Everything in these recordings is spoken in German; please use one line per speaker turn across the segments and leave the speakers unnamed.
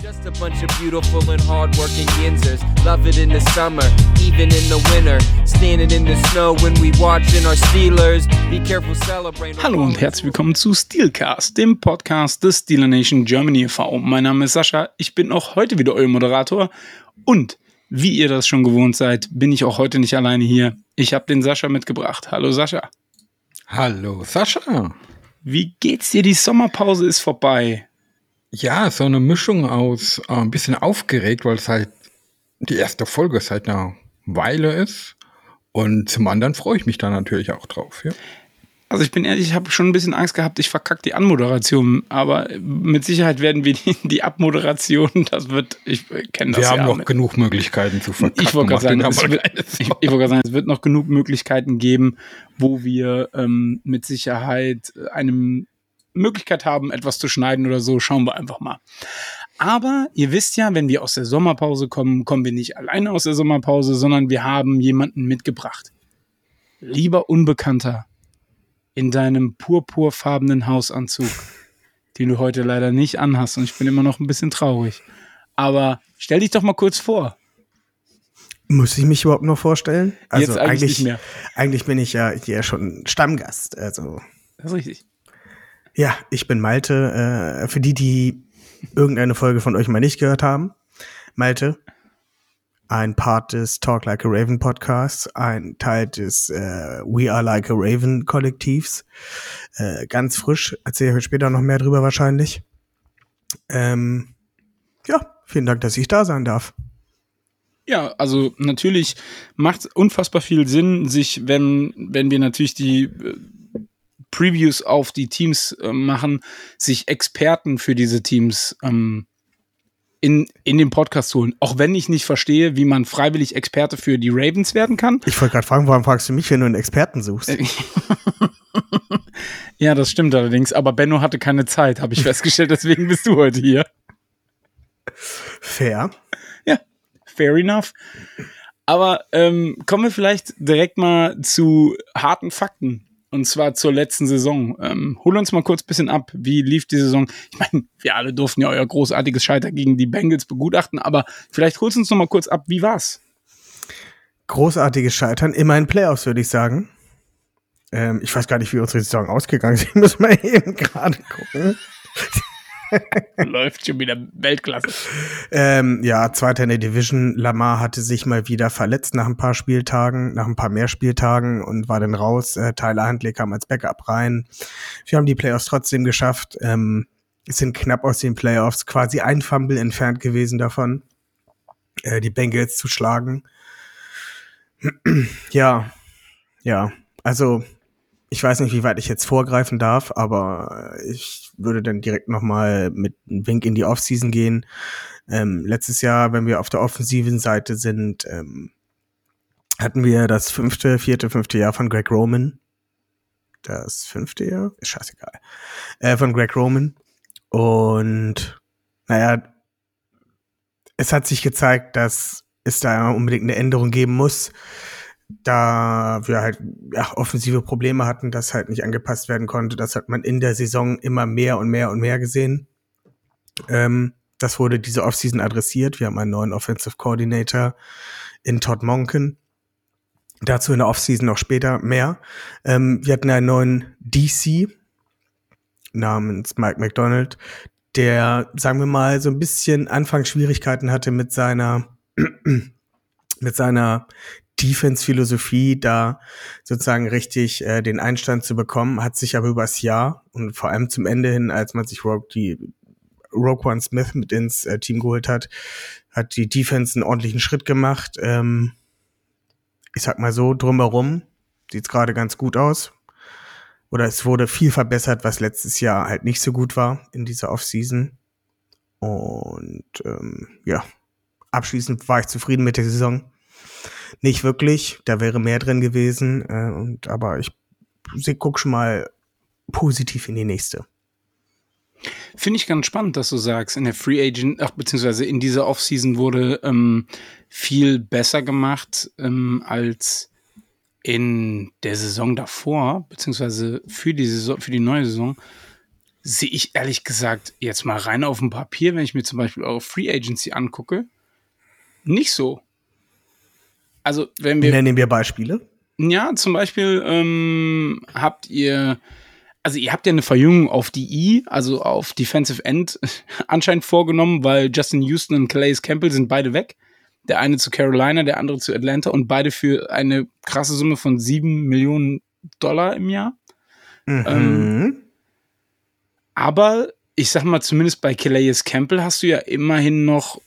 Just a bunch of beautiful and hardworking yinzers. Love it in the summer, even in the winter. Standing in the snow when we watching our Steelers. Be careful celebrating.
Hallo und herzlich willkommen zu Steelcast, dem Podcast des Steeler Nation Germany e.V. Mein Name ist Sascha, ich bin auch heute wieder euer Moderator und wie ihr das schon gewohnt seid, bin ich auch heute nicht alleine hier. Ich habe den Sascha mitgebracht. Hallo Sascha.
Hallo Sascha.
Wie geht's dir? Die Sommerpause ist vorbei.
Ja, so eine Mischung aus äh, ein bisschen aufgeregt, weil es halt die erste Folge seit einer Weile ist. Und zum anderen freue ich mich da natürlich auch drauf. Ja.
Also ich bin ehrlich, ich habe schon ein bisschen Angst gehabt, ich verkacke die Anmoderation, aber mit Sicherheit werden wir die, die Abmoderation, das wird, ich kenne das
Wir haben
ja
noch genug Möglichkeiten zu verkacken.
Ich wollte gerade sagen, gerade sagen, es wird noch genug Möglichkeiten geben, wo wir ähm, mit Sicherheit eine Möglichkeit haben, etwas zu schneiden oder so. Schauen wir einfach mal. Aber ihr wisst ja, wenn wir aus der Sommerpause kommen, kommen wir nicht alleine aus der Sommerpause, sondern wir haben jemanden mitgebracht. Lieber Unbekannter, in deinem purpurfarbenen Hausanzug, den du heute leider nicht anhast und ich bin immer noch ein bisschen traurig. Aber stell dich doch mal kurz vor.
Muss ich mich überhaupt noch vorstellen? Also
Jetzt eigentlich mehr.
Eigentlich bin ich ja hier schon Stammgast. Also
Das ist richtig.
Ja, ich bin Malte. Äh, für die, die irgendeine Folge von euch mal nicht gehört haben, Malte, ein Part des Talk Like a Raven Podcasts, ein Teil des äh, We Are Like a Raven Kollektivs. Äh, ganz frisch, erzähle ich euch später noch mehr drüber wahrscheinlich. Ähm, ja, vielen Dank, dass ich da sein darf.
Ja, also natürlich macht unfassbar viel Sinn, sich, wenn, wenn wir natürlich die äh, Previews auf die Teams äh, machen, sich Experten für diese Teams ähm, in, in den Podcast holen. Auch wenn ich nicht verstehe, wie man freiwillig Experte für die Ravens werden kann.
Ich wollte gerade fragen, warum fragst du mich, wenn du einen Experten suchst?
Ja, das stimmt allerdings, aber Benno hatte keine Zeit, habe ich festgestellt, deswegen bist du heute hier.
Fair.
Ja, fair enough. Aber ähm, kommen wir vielleicht direkt mal zu harten Fakten. Und zwar zur letzten Saison. Ähm, hol uns mal kurz ein bisschen ab. Wie lief die Saison? Ich meine, wir alle durften ja euer großartiges Scheitern gegen die Bengals begutachten, aber vielleicht holst du uns noch mal kurz ab. Wie war's?
Großartiges Scheitern. Immerhin Playoffs, würde ich sagen. Ähm, ich weiß gar nicht, wie unsere Saison ausgegangen ist. Ich muss mal eben gerade gucken.
Läuft schon wieder Weltklasse.
Ähm, ja, zweiter in der Division. Lamar hatte sich mal wieder verletzt nach ein paar Spieltagen, nach ein paar mehr Spieltagen und war dann raus. Äh, Tyler Huntley kam als Backup rein. Wir haben die Playoffs trotzdem geschafft. Ähm, sind knapp aus den Playoffs, quasi ein Fumble entfernt gewesen davon, äh, die Bengals zu schlagen. ja, ja, also ich weiß nicht, wie weit ich jetzt vorgreifen darf, aber ich würde dann direkt noch mal mit einem Wink in die Offseason gehen. Ähm, letztes Jahr, wenn wir auf der offensiven Seite sind, ähm, hatten wir das fünfte, vierte, fünfte Jahr von Greg Roman. Das fünfte Jahr? Ist scheißegal. Äh, von Greg Roman. Und naja, es hat sich gezeigt, dass es da unbedingt eine Änderung geben muss da wir halt ja, offensive Probleme hatten, das halt nicht angepasst werden konnte. Das hat man in der Saison immer mehr und mehr und mehr gesehen. Ähm, das wurde diese Offseason adressiert. Wir haben einen neuen Offensive Coordinator in Todd Monken. Dazu in der Offseason noch später mehr. Ähm, wir hatten einen neuen DC namens Mike McDonald, der, sagen wir mal, so ein bisschen Anfangsschwierigkeiten hatte mit seiner mit seiner Defense-Philosophie da sozusagen richtig äh, den Einstand zu bekommen, hat sich aber übers Jahr und vor allem zum Ende hin, als man sich Rogue, die Roquan Smith mit ins äh, Team geholt hat, hat die Defense einen ordentlichen Schritt gemacht. Ähm, ich sag mal so, drumherum sieht's gerade ganz gut aus. Oder es wurde viel verbessert, was letztes Jahr halt nicht so gut war in dieser Offseason. Und ähm, ja, abschließend war ich zufrieden mit der Saison. Nicht wirklich, da wäre mehr drin gewesen. Äh, und, aber ich sie guck schon mal positiv in die nächste.
Finde ich ganz spannend, dass du sagst, in der Free Agent, ach, beziehungsweise in dieser Offseason wurde ähm, viel besser gemacht ähm, als in der Saison davor, beziehungsweise für die Saison, für die neue Saison. sehe ich ehrlich gesagt jetzt mal rein auf dem Papier, wenn ich mir zum Beispiel eure Free Agency angucke, nicht so. Also, wenn wir.
Nennen wir Beispiele.
Ja, zum Beispiel ähm, habt ihr, also ihr habt ja eine Verjüngung auf die I, also auf Defensive End anscheinend vorgenommen, weil Justin Houston und Calais Campbell sind beide weg. Der eine zu Carolina, der andere zu Atlanta und beide für eine krasse Summe von sieben Millionen Dollar im Jahr.
Mhm.
Ähm, Aber ich sag mal, zumindest bei Calais Campbell hast du ja immerhin noch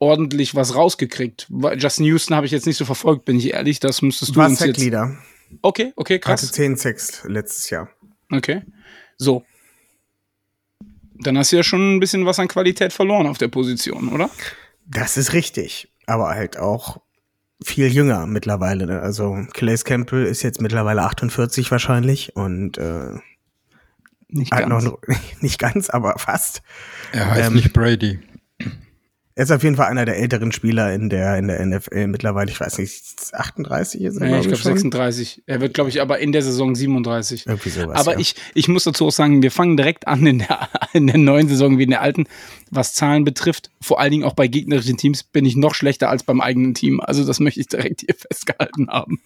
ordentlich was rausgekriegt. Justin Houston habe ich jetzt nicht so verfolgt, bin ich ehrlich. Das müsstest du
War
uns jetzt. Okay, okay,
Hatte
krass.
10 Sacks letztes Jahr.
Okay. So. Dann hast du ja schon ein bisschen was an Qualität verloren auf der Position, oder?
Das ist richtig. Aber halt auch viel jünger mittlerweile. Also Calais Campbell ist jetzt mittlerweile 48 wahrscheinlich und äh,
Nicht
hat noch nicht ganz, aber fast.
Er heißt
Ähm,
nicht Brady.
Er ist auf jeden Fall einer der älteren Spieler in der in der NFL mittlerweile. Ich weiß nicht, 38 ist er,
Nee, ich
glaub
glaube
schon.
36. Er wird, glaube ich, aber in der Saison 37.
Irgendwie sowas.
aber
ja.
ich, ich muss dazu auch sagen, wir fangen direkt an in der, in der neuen Saison wie in der alten, was Zahlen betrifft. Vor allen Dingen auch bei gegnerischen Teams bin ich noch schlechter als beim eigenen Team. Also das möchte ich direkt hier festgehalten haben.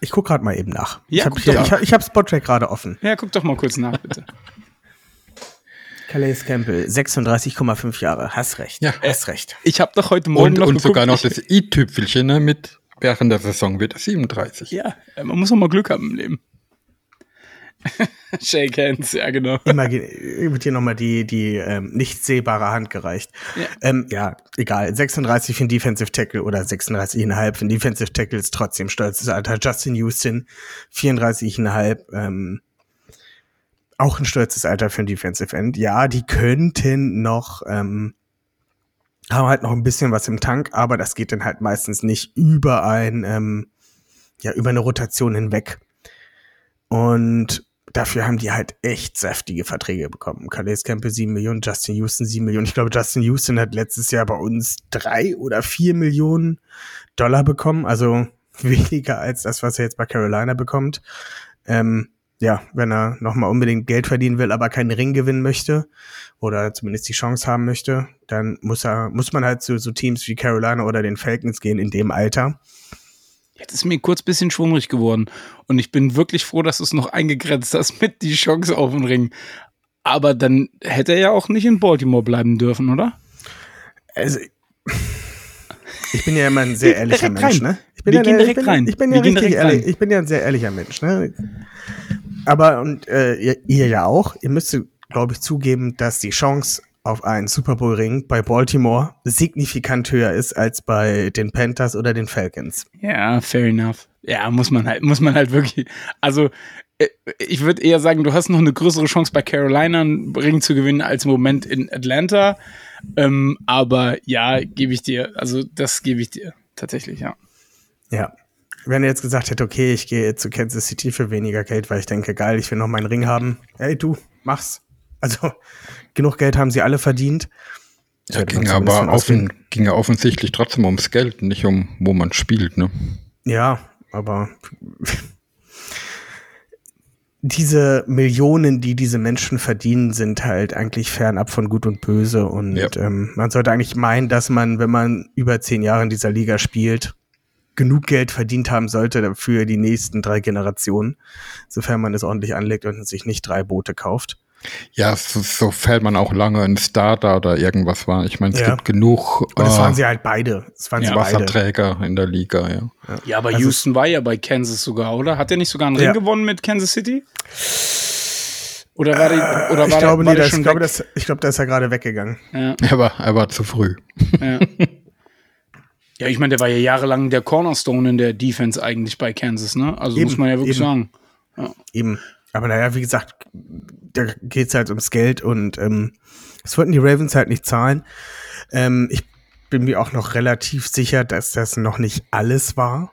Ich guck gerade mal eben nach.
Ja,
ich habe hab, hab Spottrack gerade offen.
Ja, guck doch mal kurz nach, bitte.
Calais Campbell, 36,5 Jahre. Hast recht.
Ja.
Hast recht.
Ich habe doch heute Morgen
Und,
noch
und
geguckt,
sogar noch das i-Tüpfelchen ne, mit während der Saison wird er 37.
Ja, man muss auch mal Glück haben im Leben. Shake hands, ja genau.
Imagine, wird hier nochmal die, die ähm, nicht sehbare Hand gereicht.
Ja.
Ja. Ähm, ja, egal. 36 für einen Defensive Tackle oder 36,5 für einen Defensive Tackle ist trotzdem stolzes Alter. Justin Houston, 34,5. Ähm, auch ein stolzes Alter für einen Defensive End. Ja, die könnten noch, ähm, haben halt noch ein bisschen was im Tank, aber das geht dann halt meistens nicht über ein, ähm, ja, über eine Rotation hinweg. Und dafür haben die halt echt saftige Verträge bekommen. Calais Campbell 7 Millionen, Justin Houston 7 Millionen. Ich glaube, Justin Houston hat letztes Jahr bei uns drei oder vier Millionen Dollar bekommen. Also weniger als das, was er jetzt bei Carolina bekommt. Ähm, ja, wenn er nochmal unbedingt Geld verdienen will, aber keinen Ring gewinnen möchte oder zumindest die Chance haben möchte, dann muss er, muss man halt zu so Teams wie Carolina oder den Falcons gehen in dem Alter.
Jetzt ist mir kurz ein bisschen schwummrig geworden. Und ich bin wirklich froh, dass du es noch eingegrenzt hast mit die Chance auf den Ring. Aber dann hätte er ja auch nicht in Baltimore bleiben dürfen, oder?
Also, ich bin ja immer ein sehr ehrlicher Mensch,
rein.
ne? Ich bin
Wir
ja,
gehen
ich
direkt
bin,
rein.
Ich bin ja
gehen
richtig ehrlich.
rein.
Ich bin ja ein sehr ehrlicher Mensch, ne? Aber und äh, ihr, ihr ja auch. Ihr müsst, glaube ich, zugeben, dass die Chance auf einen Super Bowl Ring bei Baltimore signifikant höher ist als bei den Panthers oder den Falcons.
Ja, fair enough. Ja, muss man halt, muss man halt wirklich. Also, äh, ich würde eher sagen, du hast noch eine größere Chance bei Carolina einen Ring zu gewinnen als im Moment in Atlanta. Ähm, aber ja, gebe ich dir. Also, das gebe ich dir tatsächlich, ja.
Ja. Wenn er jetzt gesagt hätte, okay, ich gehe zu Kansas City für weniger Geld, weil ich denke, geil, ich will noch meinen Ring haben. Hey, du, mach's. Also, genug Geld haben sie alle verdient.
Ja, ging aber offen, ging ja offensichtlich trotzdem ums Geld, nicht um, wo man spielt, ne?
Ja, aber diese Millionen, die diese Menschen verdienen, sind halt eigentlich fernab von Gut und Böse. Und
Ja.
ähm, man sollte eigentlich meinen, dass man, wenn man über zehn Jahre in dieser Liga spielt, genug Geld verdient haben sollte für die nächsten drei Generationen, sofern man es ordentlich anlegt und sich nicht drei Boote kauft.
Ja, so, so fällt man auch lange in Starter oder irgendwas war. Ich meine, es
Ja.
gibt genug
Und das
äh,
waren sie halt beide. Das waren
Ja,
sie beide.
Wasserträger in der Liga, ja.
Ja, aber
Also
Houston war ja bei Kansas sogar, oder? Hat er nicht sogar einen
Ja.
Ring gewonnen mit Kansas City? Oder war, die, oder war
ich glaube,
der, war
nee,
der
das,
schon
ich glaube, das, ich glaube, da ist er gerade weggegangen.
Ja,
Er war, er war zu früh.
ja. Ja, ich meine, der war ja jahrelang der Cornerstone in der Defense eigentlich bei Kansas, ne? Also
Eben,
muss man ja wirklich
eben.
sagen.
Eben. Aber naja, wie gesagt, da geht's halt ums Geld und ähm, das wollten die Ravens halt nicht zahlen. Ähm, ich bin mir auch noch relativ sicher, dass das noch nicht alles war,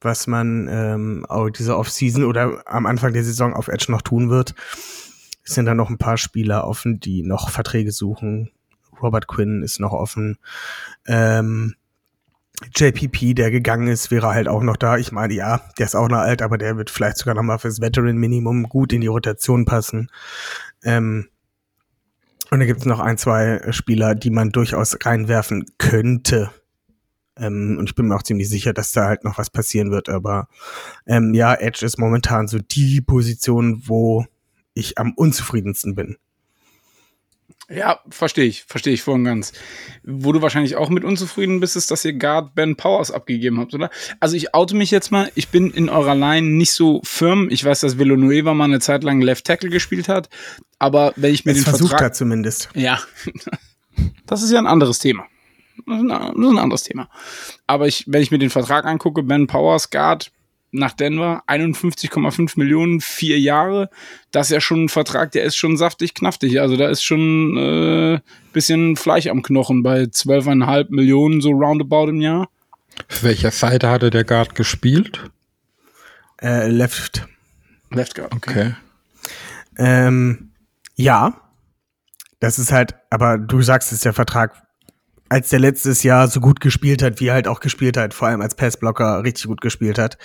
was man ähm, auch diese Offseason oder am Anfang der Saison auf Edge noch tun wird. Es sind da noch ein paar Spieler offen, die noch Verträge suchen. Robert Quinn ist noch offen. Ähm, JPP, der gegangen ist, wäre halt auch noch da. Ich meine, ja, der ist auch noch alt, aber der wird vielleicht sogar noch mal fürs Veteran-Minimum gut in die Rotation passen. Ähm, und da gibt es noch ein, zwei Spieler, die man durchaus reinwerfen könnte. Ähm, und ich bin mir auch ziemlich sicher, dass da halt noch was passieren wird. Aber ähm, ja, Edge ist momentan so die Position, wo ich am unzufriedensten bin.
Ja, verstehe ich, verstehe ich voll und ganz. Wo du wahrscheinlich auch mit unzufrieden bist, ist, dass ihr Guard Ben Powers abgegeben habt, oder? Also ich oute mich jetzt mal, ich bin in eurer Line nicht so firm. Ich weiß, dass Villanueva mal eine Zeit lang Left Tackle gespielt hat, aber wenn ich mir
Es
den
versucht
Vertrag...
er zumindest.
Ja, das ist ja ein anderes Thema. Das ist ein anderes Thema. Aber ich, wenn ich mir den Vertrag angucke, Ben Powers Guard nach Denver, 51,5 Millionen, vier Jahre, das ist ja schon ein Vertrag, der ist schon saftig knaftig. Also da ist schon äh, bisschen Fleisch am Knochen bei 12,5 Millionen, so roundabout im Jahr.
Auf welcher Seite hatte der Guard gespielt?
Äh, left.
Left Guard.
Okay.
Ähm, ja, das ist halt, aber du sagst es, der Vertrag, als der letztes Jahr so gut gespielt hat, wie er halt auch gespielt hat, vor allem als Passblocker richtig gut gespielt hat,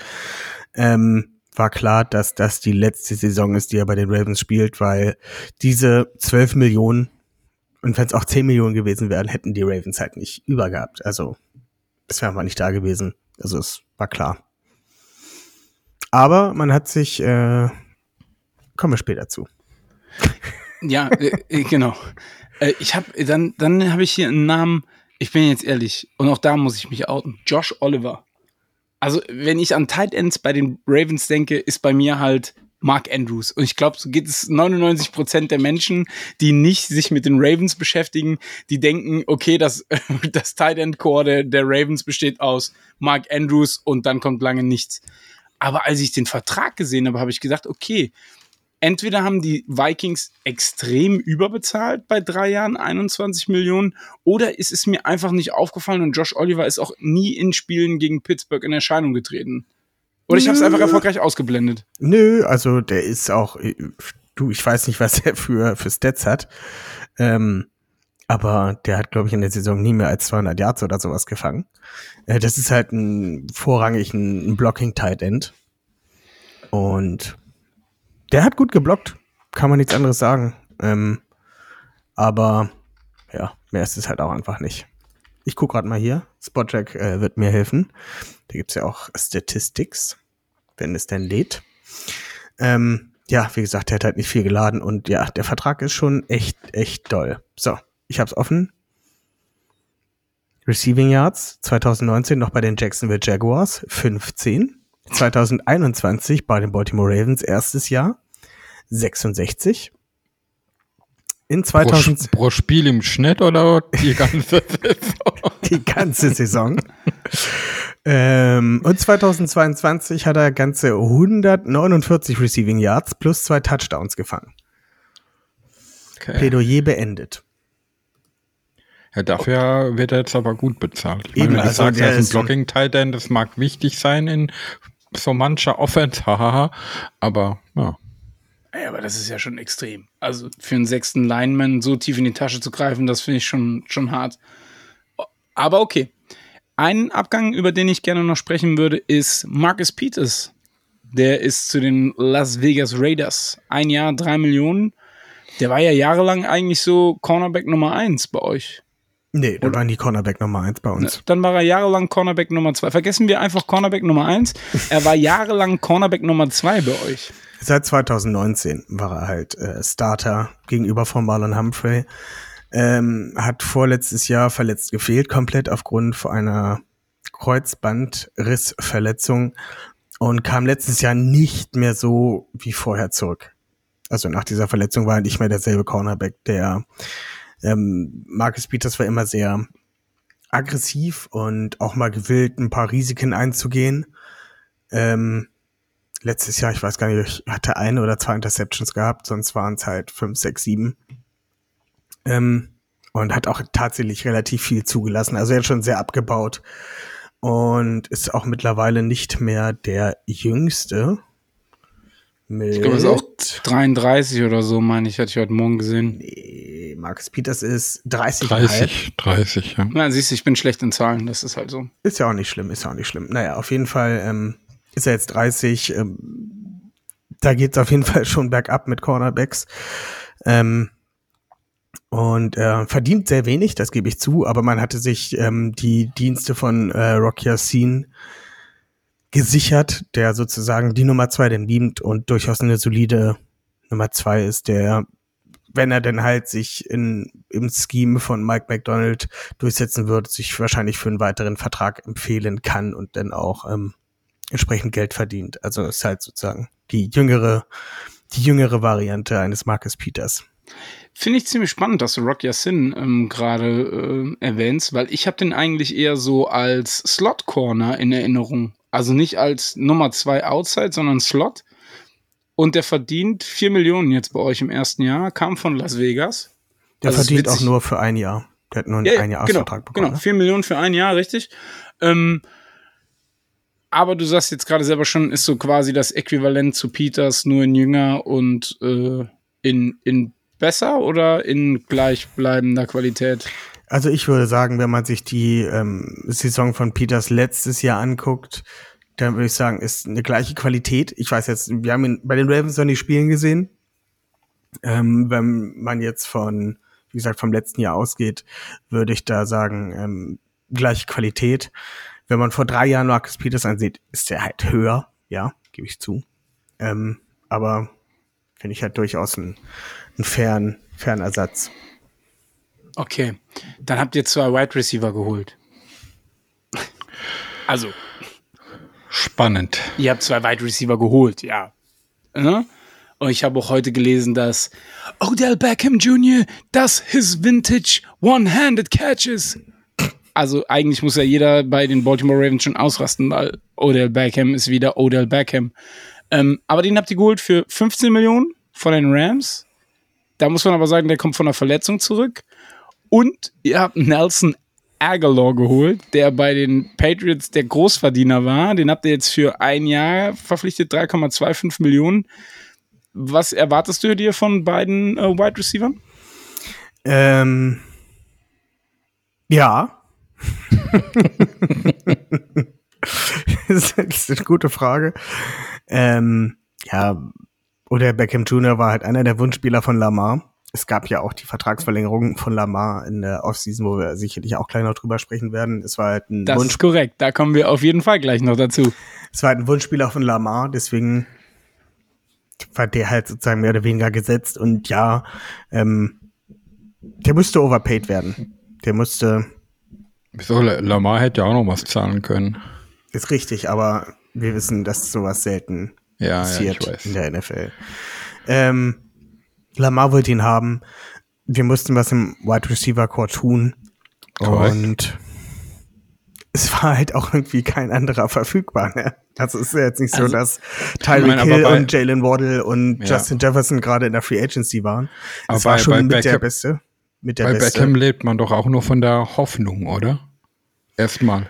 ähm, war klar, dass das die letzte Saison ist, die er bei den Ravens spielt, weil diese 12 Millionen und wenn es auch 10 Millionen gewesen wären, hätten die Ravens halt nicht übergehabt. Also es wäre einfach nicht da gewesen. Also es war klar. Aber man hat sich, äh, kommen wir später zu.
Ja, äh, äh, genau. Äh, ich habe dann dann habe ich hier einen Namen. Ich bin jetzt ehrlich und auch da muss ich mich outen. Josh Oliver. Also wenn ich an Tight Ends bei den Ravens denke, ist bei mir halt Mark Andrews. Und ich glaube, so geht es 99 Prozent der Menschen, die nicht sich mit den Ravens beschäftigen, die denken, okay, das, das Tight End Core der, der Ravens besteht aus Mark Andrews und dann kommt lange nichts. Aber als ich den Vertrag gesehen habe, habe ich gedacht, okay, entweder haben die Vikings extrem überbezahlt bei drei Jahren 21 Millionen oder ist es mir einfach nicht aufgefallen und Josh Oliver ist auch nie in Spielen gegen Pittsburgh in Erscheinung getreten. Oder ich habe es einfach erfolgreich ausgeblendet.
Nö, also der ist auch, du, ich weiß nicht, was er für, für Stats hat. Ähm, aber der hat, glaube ich, in der Saison nie mehr als 200 Yards oder sowas gefangen. Äh, das ist halt ein vorrangig ein, ein Blocking-Tight End. Und der hat gut geblockt. Kann man nichts anderes sagen. Ähm, aber ja, mehr ist es halt auch einfach nicht. Ich gucke gerade mal hier. Spotcheck äh, wird mir helfen. Da gibt's ja auch Statistics, wenn es denn lädt. Ähm, ja, wie gesagt, der hat halt nicht viel geladen und ja, der Vertrag ist schon echt, echt doll. So, ich hab's offen. Receiving Yards 2019 noch bei den Jacksonville Jaguars 15. 2021 bei den Baltimore Ravens erstes Jahr 66. In
Pro,
2000
pro Spiel im Schnitt oder die ganze Saison?
die ganze Saison. ähm, und 2022 hat er ganze 149 Receiving Yards plus zwei Touchdowns gefangen.
Okay.
Plädoyer beendet.
Ja, dafür wird er jetzt aber gut bezahlt. Ich
Eben,
meine, wenn
also
sagst, er ist ein blocking tight end das mag wichtig sein in so mancher Offense, hahaha, aber ja.
Ja, aber das ist ja schon extrem. Also für einen sechsten Lineman so tief in die Tasche zu greifen, das finde ich schon, schon hart. Aber okay. Ein Abgang, über den ich gerne noch sprechen würde, ist Marcus Peters. Der ist zu den Las Vegas Raiders. Ein Jahr, drei Millionen. Der war ja jahrelang eigentlich so Cornerback Nummer eins bei euch.
Nee, da war nie Cornerback Nummer eins bei uns.
Dann war er jahrelang Cornerback Nummer zwei. Vergessen wir einfach Cornerback Nummer eins. Er war jahrelang Cornerback Nummer zwei bei euch.
Seit 2019 war er halt äh, Starter gegenüber von Marlon Humphrey. Ähm, hat vorletztes Jahr verletzt gefehlt, komplett aufgrund einer Kreuzbandrissverletzung und kam letztes Jahr nicht mehr so wie vorher zurück. Also nach dieser Verletzung war er nicht mehr derselbe Cornerback. Der ähm, Marcus Peters war immer sehr aggressiv und auch mal gewillt, ein paar Risiken einzugehen. Ähm, letztes Jahr, ich weiß gar nicht, ich hatte eine oder zwei Interceptions gehabt, sonst waren es halt fünf, sechs, sieben. Ähm, und hat auch tatsächlich relativ viel zugelassen. Also er hat schon sehr abgebaut und ist auch mittlerweile nicht mehr der Jüngste Mit
Ich glaube, es ist auch 33 oder so, meine ich, hatte ich heute Morgen gesehen.
Nee, Marcus Peters ist 30.
30, 30, ja.
Na, siehst du, ich bin schlecht in Zahlen, das ist halt so.
Ist ja auch nicht schlimm, ist ja auch nicht schlimm. Naja, auf jeden Fall ähm, ist er jetzt 30. Ähm, da geht's auf jeden Fall schon bergab mit Cornerbacks. Ähm, und äh, verdient sehr wenig, das gebe ich zu, aber man hatte sich ähm, die Dienste von äh, Rock Yassin gesichert, der sozusagen die Nummer zwei denn liebt und durchaus eine solide Nummer zwei ist, der, wenn er denn halt sich in, im Scheme von Mike McDonald durchsetzen wird, sich wahrscheinlich für einen weiteren Vertrag empfehlen kann und dann auch ähm, entsprechend Geld verdient. Also ist halt sozusagen die jüngere, die jüngere Variante eines Marcus Peters.
Finde ich ziemlich spannend, dass du Rock Yassin ähm, gerade äh, erwähnst, weil ich habe den eigentlich eher so als Slot Corner in Erinnerung. Also nicht als Nummer zwei Outside, sondern Slot. Und der verdient 4 Millionen jetzt bei euch im ersten Jahr, kam von Las Vegas.
Der
Also
verdient auch nur für ein Jahr. Der hat nur einen
Ja,
ein Jahr
genau,
bekommen.
genau, 4 Millionen für ein Jahr, richtig. Ähm, aber du sagst jetzt gerade selber schon, ist so quasi das Äquivalent zu Peters, nur in jünger und äh, in, in besser oder in gleichbleibender Qualität?
Also ich würde sagen, wenn man sich die ähm, Saison von Peters letztes Jahr anguckt, dann würde ich sagen, ist eine gleiche Qualität. Ich weiß jetzt, wir haben ihn bei den Ravens noch nicht spielen gesehen. Ähm, wenn man jetzt von, wie gesagt, vom letzten Jahr ausgeht, würde ich da sagen, ähm, gleiche Qualität. Wenn man vor drei Jahren Marcus Peters ansieht, ist der halt höher, ja, gebe ich zu. Ähm, aber finde ich halt durchaus einen, einen fairen, fairen Ersatz.
Okay, dann habt ihr zwei Wide Receiver geholt. Also,
Spannend.
ihr habt zwei Wide Receiver geholt, ja. Ne? Und ich habe auch heute gelesen, dass Odell Beckham Jr. das his vintage one-handed catches. Also eigentlich muss ja jeder bei den Baltimore Ravens schon ausrasten, weil Odell Beckham ist wieder Odell Beckham. Ähm, aber den habt ihr geholt für 15 Millionen von den Rams. Da muss man aber sagen, der kommt von einer Verletzung zurück. Und ihr habt Nelson Aguilar geholt, der bei den Patriots der Großverdiener war. Den habt ihr jetzt für ein Jahr verpflichtet, 3,25 Millionen. Was erwartest du dir von beiden äh, Wide Receivern?
Ähm, ja. das ist eine gute Frage. Ähm, ja, oder Beckham Jr. war halt einer der Wunschspieler von Lamar. Es gab ja auch die Vertragsverlängerung von Lamar in der Offseason, wo wir sicherlich auch gleich noch drüber sprechen werden. Es war halt ein
Das
Wunsch,
ist korrekt. Da kommen wir auf jeden Fall gleich noch dazu.
es war halt ein Wunschspieler von Lamar, deswegen war der halt sozusagen mehr oder weniger gesetzt und ja, ähm, der musste overpaid werden. Der musste,
Wieso? Lamar hätte ja auch noch was zahlen können.
Ist richtig, aber wir wissen, dass sowas selten
Ja, ja,
passiert
ich weiß.
in der NFL. Ähm, Lamar wollte ihn haben. Wir mussten was im Wide Receiver Core tun.
Korrekt.
Und es war halt auch irgendwie kein anderer verfügbar. Ne? Also es ist ja jetzt nicht so,
Also,
dass
ich
Tyreek
aber
Hill
bei-
und Jalen Waddle und
Ja.
Justin Jefferson gerade in der Free Agency waren.
Aber
Es war
bei-
schon
bei
mit der
Beckham-
Beste. Mit der
Bei
Beste.
Beckham lebt man doch auch nur von der Hoffnung, oder? Erstmal.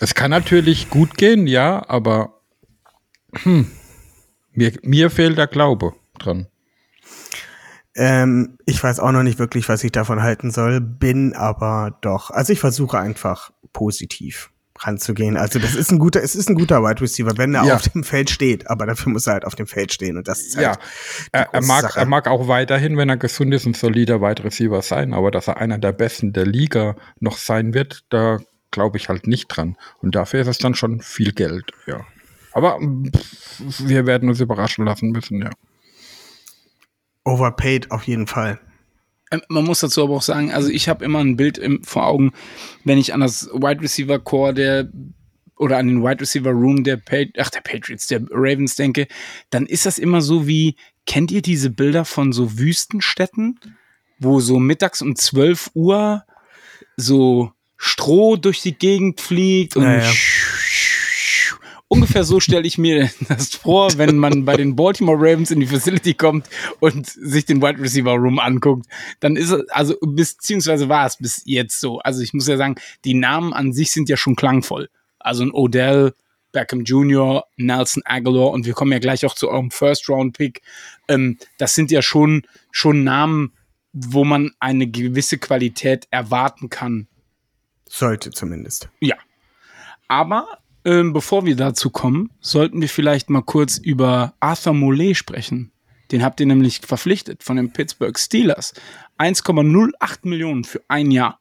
Es kann natürlich gut gehen, ja, aber hm, mir, mir fehlt der Glaube dran.
Ähm, ich weiß auch noch nicht wirklich, was ich davon halten soll, bin aber doch, also ich versuche einfach positiv ranzugehen. Also das ist ein guter, es ist ein guter Wide Receiver, wenn er
Ja.
auf dem Feld steht, aber dafür muss er halt auf dem Feld stehen und das ist halt
Ja, er, er, mag,
Sache.
er mag auch weiterhin, wenn er gesund ist, ein solider Wide Receiver sein, aber dass er einer der besten der Liga noch sein wird, da glaube ich halt nicht dran. Und dafür ist es dann schon viel Geld, ja. Aber pff, wir werden uns überraschen lassen müssen, ja.
overpaid auf jeden Fall.
Ähm, Man muss dazu aber auch sagen, also ich habe immer ein Bild im, vor Augen, wenn ich an das Wide Receiver Core der oder an den Wide Receiver Room der, ach, der Patriots, der Ravens denke, dann ist das immer so wie, kennt ihr diese Bilder von so Wüstenstädten, wo so mittags um 12 Uhr so Stroh durch die Gegend fliegt und
Ja, ja.
Ungefähr so stelle ich mir das vor, wenn man bei den Baltimore Ravens in die Facility kommt und sich den Wide Receiver Room anguckt. Dann ist es, also beziehungsweise war es bis jetzt so. Also ich muss ja sagen, die Namen an sich sind ja schon klangvoll. Also ein Odell, Beckham Jr., Nelson Aguilar und wir kommen ja gleich auch zu eurem First-Round-Pick. Ähm, das sind ja schon, schon Namen, wo man eine gewisse Qualität erwarten kann.
Sollte zumindest.
Ja. Aber ähm, bevor wir dazu kommen, sollten wir vielleicht mal kurz über Arthur Mollet sprechen. Den habt ihr nämlich verpflichtet von den Pittsburgh Steelers. 1,08 Millionen für ein Jahr.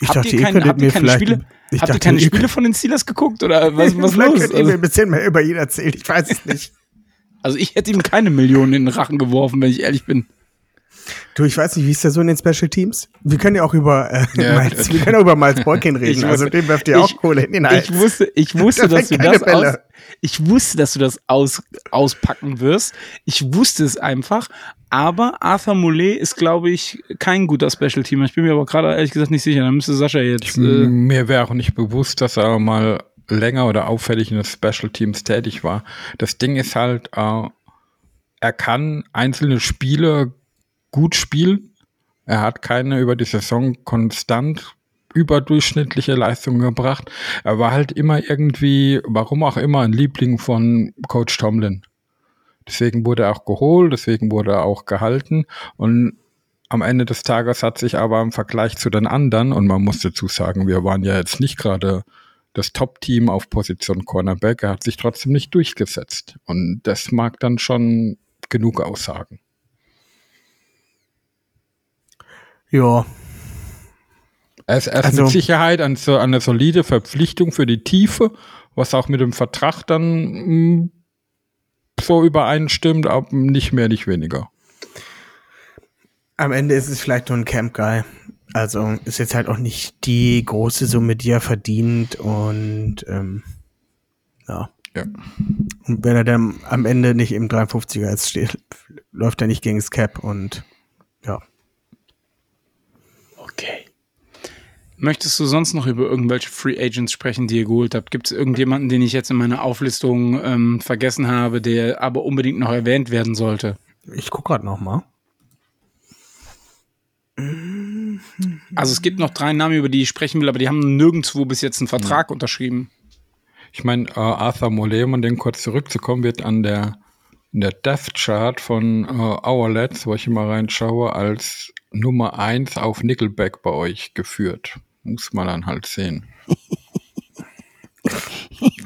Ich
habt
dachte,
ihr
ihr
keine,
könntet
habt ihr keine. Spiele,
ich
habt ihr
dachte,
keine
ihr
Spiele von den Steelers geguckt oder was, was
Vielleicht
los?
könnt ihr mir
Also,
ein bisschen mehr über ihn erzählen. Ich weiß es nicht.
also ich hätte ihm keine Millionen in den Rachen geworfen, wenn ich ehrlich bin.
Du, ich weiß nicht, wie ist der so in den Special Teams? Wir können ja auch über äh,
Ja,
Miles, wir können auch über Miles Boykin reden.
Ich
also
wusste-
dem werft ihr auch
ich-
Kohle in den Hals.
Ich wusste, ich wusste,
Da
dass du das aus, ich wusste, dass du das aus, auspacken wirst. Ich wusste es einfach. Aber Arthur Mollet ist, glaube ich, kein guter Special Teamer. Ich bin mir aber gerade ehrlich gesagt nicht sicher. Da müsste Sascha jetzt. Äh,
Mir wäre auch nicht bewusst, dass er mal länger oder auffällig in den Special Teams tätig war. Das Ding ist halt, äh, er kann einzelne Spiele gut spielen. Er hat keine über die Saison konstant überdurchschnittliche Leistungen gebracht. Er war halt immer irgendwie, warum auch immer, ein Liebling von Coach Tomlin. Deswegen wurde er auch geholt, deswegen wurde er auch gehalten. Und am Ende des Tages hat sich aber im Vergleich zu den anderen, und man muss dazu sagen, wir waren ja jetzt nicht gerade das Top-Team auf Position Cornerback, er hat sich trotzdem nicht durchgesetzt. Und das mag dann schon genug aussagen.
Ja,
Er ist, ist
Also-
mit Sicherheit an so eine solide Verpflichtung für die Tiefe, was auch mit dem Vertrag dann mh, so übereinstimmt, aber nicht mehr, nicht weniger.
am Ende ist es vielleicht nur ein Camp Guy. Also ist jetzt halt auch nicht die große Summe, die er verdient und ähm, ja.
Ja.
Und wenn er dann am Ende nicht im 53er jetzt steht, läuft er nicht gegen das Cap und ja.
Möchtest du sonst noch über irgendwelche Free Agents sprechen, die ihr geholt habt? Gibt es irgendjemanden, den ich jetzt in meiner Auflistung ähm, vergessen habe, der aber unbedingt noch erwähnt werden sollte?
Ich guck gerade noch mal.
Also es gibt noch drei Namen, über die ich sprechen will, aber die haben nirgendwo bis jetzt einen Vertrag unterschrieben.
Ich meine, äh, Arthur Mollet, um an den kurz zurückzukommen, wird an der, in der Death Chart von äh, Hourlets, wo ich immer reinschaue, als Nummer 1 auf Nickelback bei euch geführt. Muss man dann halt sehen.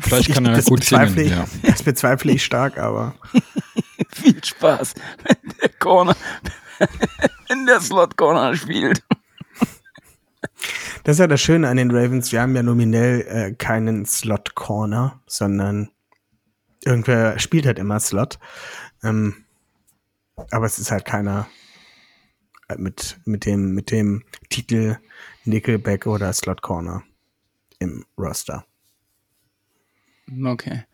Vielleicht kann er
das
gut singen,
ich,
ja.
Das bezweifle ich stark, aber
Viel Spaß, wenn der Corner, wenn der Slot Corner spielt.
das ist ja das Schöne an den Ravens. Wir haben ja nominell äh, keinen Slot Corner, sondern irgendwer spielt halt immer Slot. Ähm, aber es ist halt keiner äh, mit, mit, dem, mit dem Titel Nickelback oder Slot Corner im Roster.
Okay.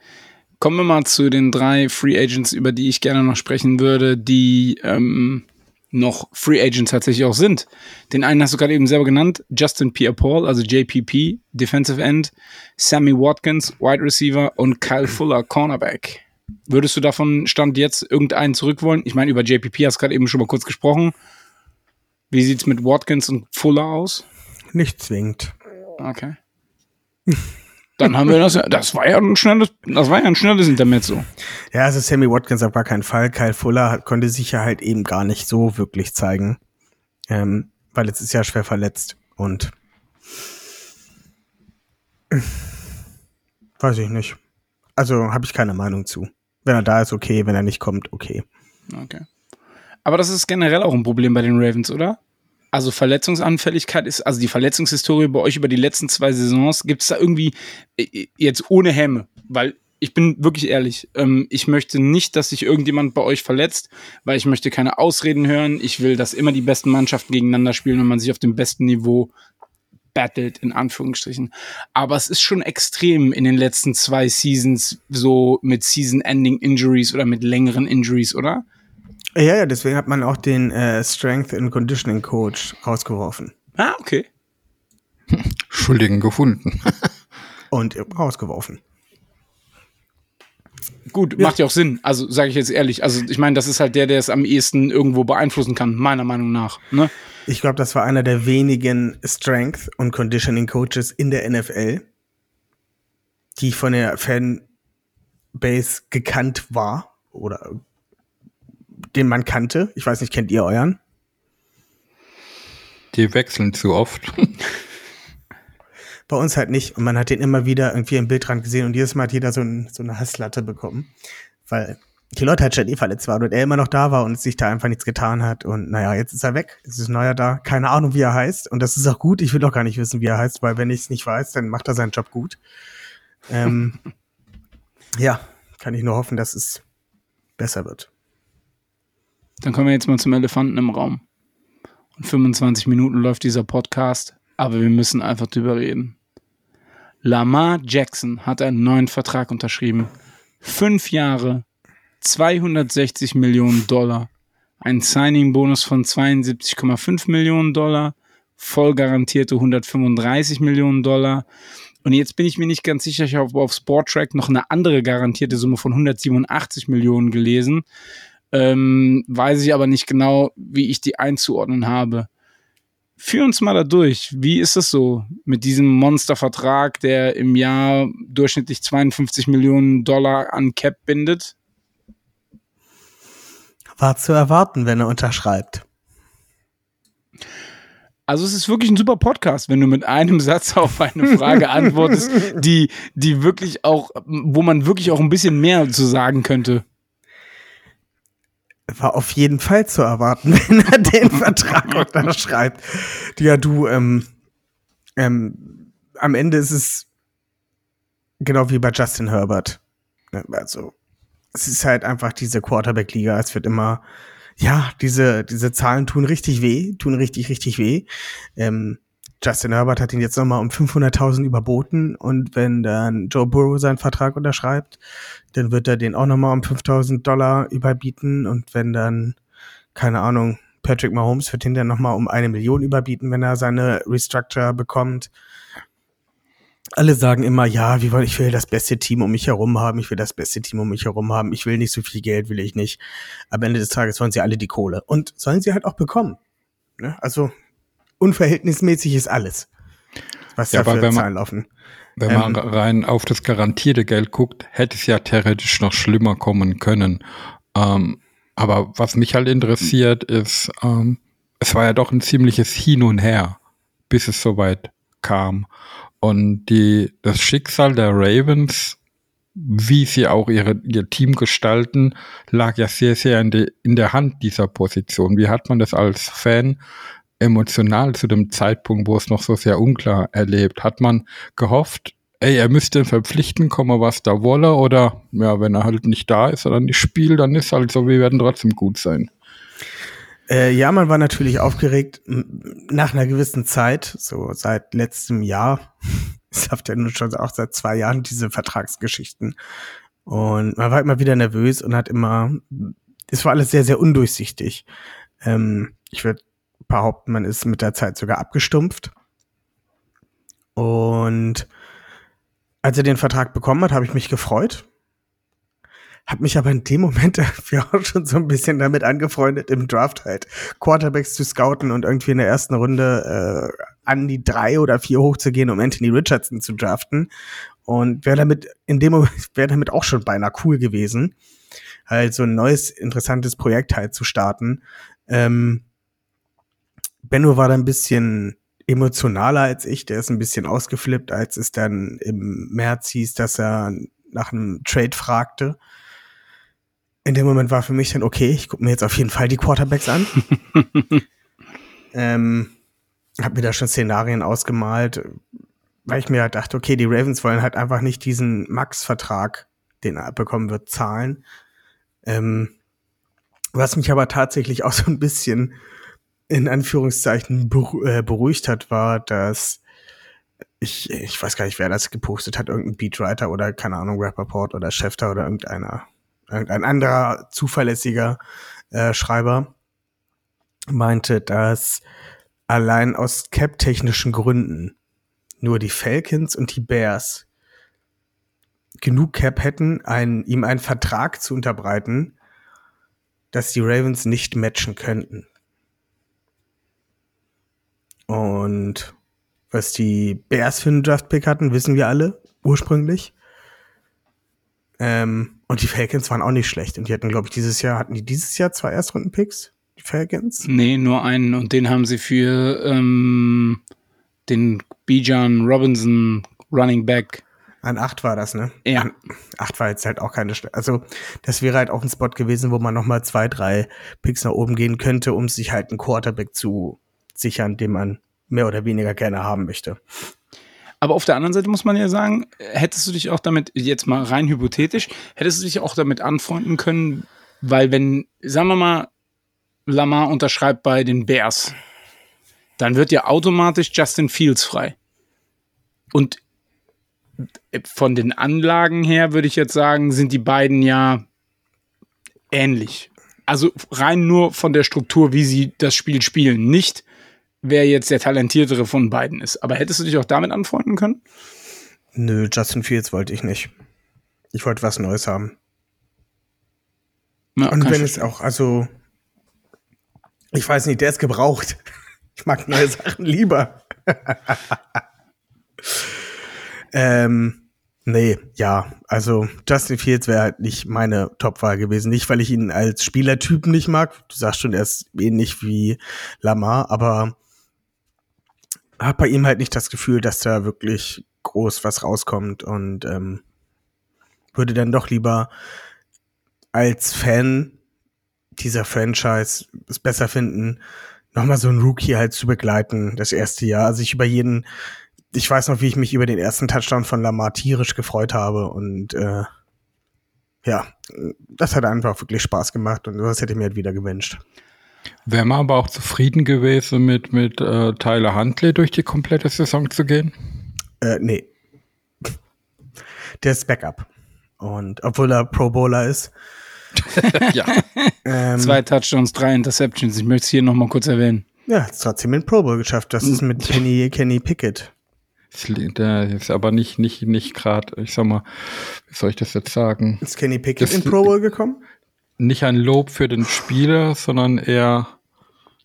Kommen wir mal zu den drei Free Agents, über die ich gerne noch sprechen würde, die ähm, noch Free Agents tatsächlich auch sind. Den einen hast du gerade eben selber genannt, Justin Pierre-Paul, also JPP, Defensive End, Sammy Watkins, Wide Receiver und Kyle Fuller, Cornerback. Würdest du davon Stand jetzt irgendeinen zurück wollen? Ich meine, über JPP hast du gerade eben schon mal kurz gesprochen. Wie sieht's mit Watkins und Fuller aus?
Nicht zwingend.
Okay. Dann haben wir das. Das war ja ein schnelles, das war ja ein schnelles Intermezzo.
Ja, also Sammy Watkins auf gar keinen Fall. Kyle Fuller hat, konnte sich ja halt eben gar nicht so wirklich zeigen. Ähm, weil jetzt ist ja schwer verletzt und weiß ich nicht. Also habe ich keine Meinung zu. Wenn er da ist, okay. Wenn er nicht kommt, okay.
Okay. Aber das ist generell auch ein Problem bei den Ravens, oder? Also Verletzungsanfälligkeit ist, also die Verletzungshistorie bei euch über die letzten zwei Saisons, gibt es da irgendwie äh, jetzt ohne Hemme? Weil ich bin wirklich ehrlich, ähm, ich möchte nicht, dass sich irgendjemand bei euch verletzt, weil ich möchte keine Ausreden hören. Ich will, dass immer die besten Mannschaften gegeneinander spielen und man sich auf dem besten Niveau battelt, in Anführungsstrichen. Aber es ist schon extrem in den letzten zwei Seasons so mit Season-Ending Injuries oder mit längeren Injuries, oder?
Ja, ja, deswegen hat man auch den äh, Strength and Conditioning Coach rausgeworfen.
Ah, okay.
Schuldigen gefunden.
Und rausgeworfen.
Gut, macht ja auch Sinn. Also sage ich jetzt ehrlich. Also ich meine, das ist halt der, der es am ehesten irgendwo beeinflussen kann, meiner Meinung nach. Ne?
Ich glaube, das war einer der wenigen Strength und Conditioning Coaches in der NFL. die von der Fanbase gekannt war oder den man kannte. Ich weiß nicht, kennt ihr euren?
Die wechseln zu oft.
Bei uns halt nicht. Und man hat den immer wieder irgendwie im Bildrand gesehen und jedes Mal hat jeder so, ein, so eine Hasslatte bekommen. Weil die Leute halt schon eh verletzt waren und er immer noch da war und sich da einfach nichts getan hat. Und naja, jetzt ist er weg. Jetzt ist neuer da. Keine Ahnung, wie er heißt. Und das ist auch gut. Ich will doch gar nicht wissen, wie er heißt, weil wenn ich es nicht weiß, dann macht er seinen Job gut. Ähm, ja, kann ich nur hoffen, dass es besser wird.
Dann kommen wir jetzt mal zum Elefanten im Raum. Und 25 Minuten läuft dieser Podcast, aber wir müssen einfach drüber reden. Lamar Jackson hat einen neuen Vertrag unterschrieben. Fünf Jahre, 260 Millionen Dollar. Ein Signing-Bonus von 72,5 Millionen Dollar. Voll garantierte 135 Millionen Dollar. Und jetzt bin ich mir nicht ganz sicher, ich habe auf Sporttrack noch eine andere garantierte Summe von 187 Millionen gelesen. Ähm, weiß ich aber nicht genau, wie ich die einzuordnen habe. Führ uns mal da durch. Wie ist es so mit diesem Monstervertrag, der im Jahr durchschnittlich 52 Millionen Dollar an Cap bindet?
War zu erwarten, wenn er unterschreibt.
Also es ist wirklich ein super Podcast, wenn du mit einem Satz auf eine Frage antwortest, die, die wirklich auch, wo man wirklich auch ein bisschen mehr zu sagen könnte
war auf jeden Fall zu erwarten, wenn er den Vertrag unterschreibt. Ja, du, ähm, ähm, am Ende ist es genau wie bei Justin Herbert. Ne, also, es ist halt einfach diese Quarterback-Liga. Es wird immer, ja, diese, diese Zahlen tun richtig weh, tun richtig, richtig weh. Ähm, Justin Herbert hat ihn jetzt nochmal um 500.000 überboten und wenn dann Joe Burrow seinen Vertrag unterschreibt, dann wird er den auch nochmal um 5.000 Dollar überbieten und wenn dann, keine Ahnung, Patrick Mahomes wird ihn dann nochmal um eine Million überbieten, wenn er seine Restructure bekommt. Alle sagen immer, ja, wie wollen, ich will das beste Team um mich herum haben, ich will das beste Team um mich herum haben, ich will nicht so viel Geld, will ich nicht. Am Ende des Tages wollen sie alle die Kohle. Und sollen sie halt auch bekommen. Ne? Also unverhältnismäßig ist alles, was ja, da für Zahlen laufen.
Wenn ähm, man rein auf das garantierte Geld guckt, hätte es ja theoretisch noch schlimmer kommen können. Ähm, aber was mich halt interessiert ist, ähm, es war ja doch ein ziemliches Hin und Her, bis es soweit kam. Und die, das Schicksal der Ravens, wie sie auch ihre, ihr Team gestalten, lag ja sehr, sehr in, de, in der Hand dieser Position. Wie hat man das als Fan emotional zu dem Zeitpunkt, wo es noch so sehr unklar erlebt? Hat man gehofft, ey, er müsste verpflichten, kommen was da wolle, oder ja, wenn er halt nicht da ist oder nicht spielt, dann ist halt so, wir werden trotzdem gut sein.
Äh, ja, man war natürlich aufgeregt nach einer gewissen Zeit, so seit letztem Jahr. Es läuft ja nun schon auch seit zwei Jahren diese Vertragsgeschichten. Und man war immer wieder nervös und hat immer, es war alles sehr, sehr undurchsichtig. Ähm, ich würde behaupten, man ist mit der Zeit sogar abgestumpft. Und als er den Vertrag bekommen hat, habe ich mich gefreut. Hab mich aber in dem Moment dafür auch schon so ein bisschen damit angefreundet, im Draft halt Quarterbacks zu scouten und irgendwie in der ersten Runde äh, an die drei oder vier hochzugehen, um Anthony Richardson zu draften. Und wäre damit in dem Moment wäre damit auch schon beinahe cool gewesen, halt so ein neues interessantes Projekt halt zu starten. Ähm, Benno war da ein bisschen emotionaler als ich. Der ist ein bisschen ausgeflippt, als es dann im März hieß, dass er nach einem Trade fragte. In dem Moment war für mich dann, okay, ich gucke mir jetzt auf jeden Fall die Quarterbacks an. ähm, hab mir da schon Szenarien ausgemalt, weil ich mir halt dachte, okay, die Ravens wollen halt einfach nicht diesen Max-Vertrag, den er bekommen wird, zahlen. Ähm, was mich aber tatsächlich auch so ein bisschen in Anführungszeichen äh, beruhigt hat, war, dass ich, ich weiß gar nicht, wer das gepostet hat, irgendein Beatwriter oder keine Ahnung, Rapperport oder Schäfter oder irgendeiner, irgendein anderer zuverlässiger äh, Schreiber meinte, dass allein aus cap-technischen Gründen nur die Falcons und die Bears genug Cap hätten, einen, ihm einen Vertrag zu unterbreiten, dass die Ravens nicht matchen könnten. Und was die Bears für einen Draftpick hatten, wissen wir alle ursprünglich. Ähm, und die Falcons waren auch nicht schlecht. Und die hatten, glaube ich, dieses Jahr, hatten die dieses Jahr zwei Erstrunden-Picks? Die Falcons?
Nee, nur einen. Und den haben sie für ähm, den Bijan Robinson Running Back.
An acht war das, ne?
Ja.
An acht war jetzt halt auch keine St Also, das wäre halt auch ein Spot gewesen, wo man nochmal zwei, drei Picks nach oben gehen könnte, um sich halt einen Quarterback zu sichern, den man mehr oder weniger gerne haben möchte.
Aber auf der anderen Seite muss man ja sagen, hättest du dich auch damit, jetzt mal rein hypothetisch, hättest du dich auch damit anfreunden können, weil wenn, sagen wir mal, Lamar unterschreibt bei den Bears, dann wird ja automatisch Justin Fields frei. Und von den Anlagen her würde ich jetzt sagen, sind die beiden ja ähnlich. Also rein nur von der Struktur, wie sie das Spiel spielen. Nicht, wer jetzt der talentiertere von beiden ist. Aber hättest du dich auch damit anfreunden können?
Nö, Justin Fields wollte ich nicht. Ich wollte was Neues haben.
Ja,
Und wenn es auch, also, ich weiß nicht, der ist gebraucht. Ich mag neue Sachen lieber. ähm, nee, ja, also Justin Fields wäre halt nicht meine Topwahl gewesen. Nicht, weil ich ihn als Spielertypen nicht mag. Du sagst schon, er ist ähnlich wie Lamar, aber hab bei ihm halt nicht das Gefühl, dass da wirklich groß was rauskommt und ähm, würde dann doch lieber als Fan dieser Franchise es besser finden, nochmal so einen Rookie halt zu begleiten, das erste Jahr. Also ich über jeden, ich weiß noch, wie ich mich über den ersten Touchdown von Lamar tierisch gefreut habe und äh, ja, das hat einfach wirklich Spaß gemacht und das hätte ich mir halt wieder gewünscht.
Wäre man aber auch zufrieden gewesen, mit, mit äh, Tyler Huntley durch die komplette Saison zu gehen?
Äh, nee. Der ist Backup. Und obwohl er Pro Bowler ist.
ja.
Ähm,
Zwei Touchdowns, drei Interceptions. Ich möchte es hier nochmal kurz erwähnen.
Ja, hat trotzdem den Pro Bowl geschafft. Das ist mit Kenny, Kenny Pickett.
Der ist aber nicht, nicht, nicht gerade, ich sag mal, wie soll ich das jetzt sagen?
Ist Kenny Pickett
Das-
in Pro Bowl gekommen?
Nicht ein Lob für den Spieler, sondern eher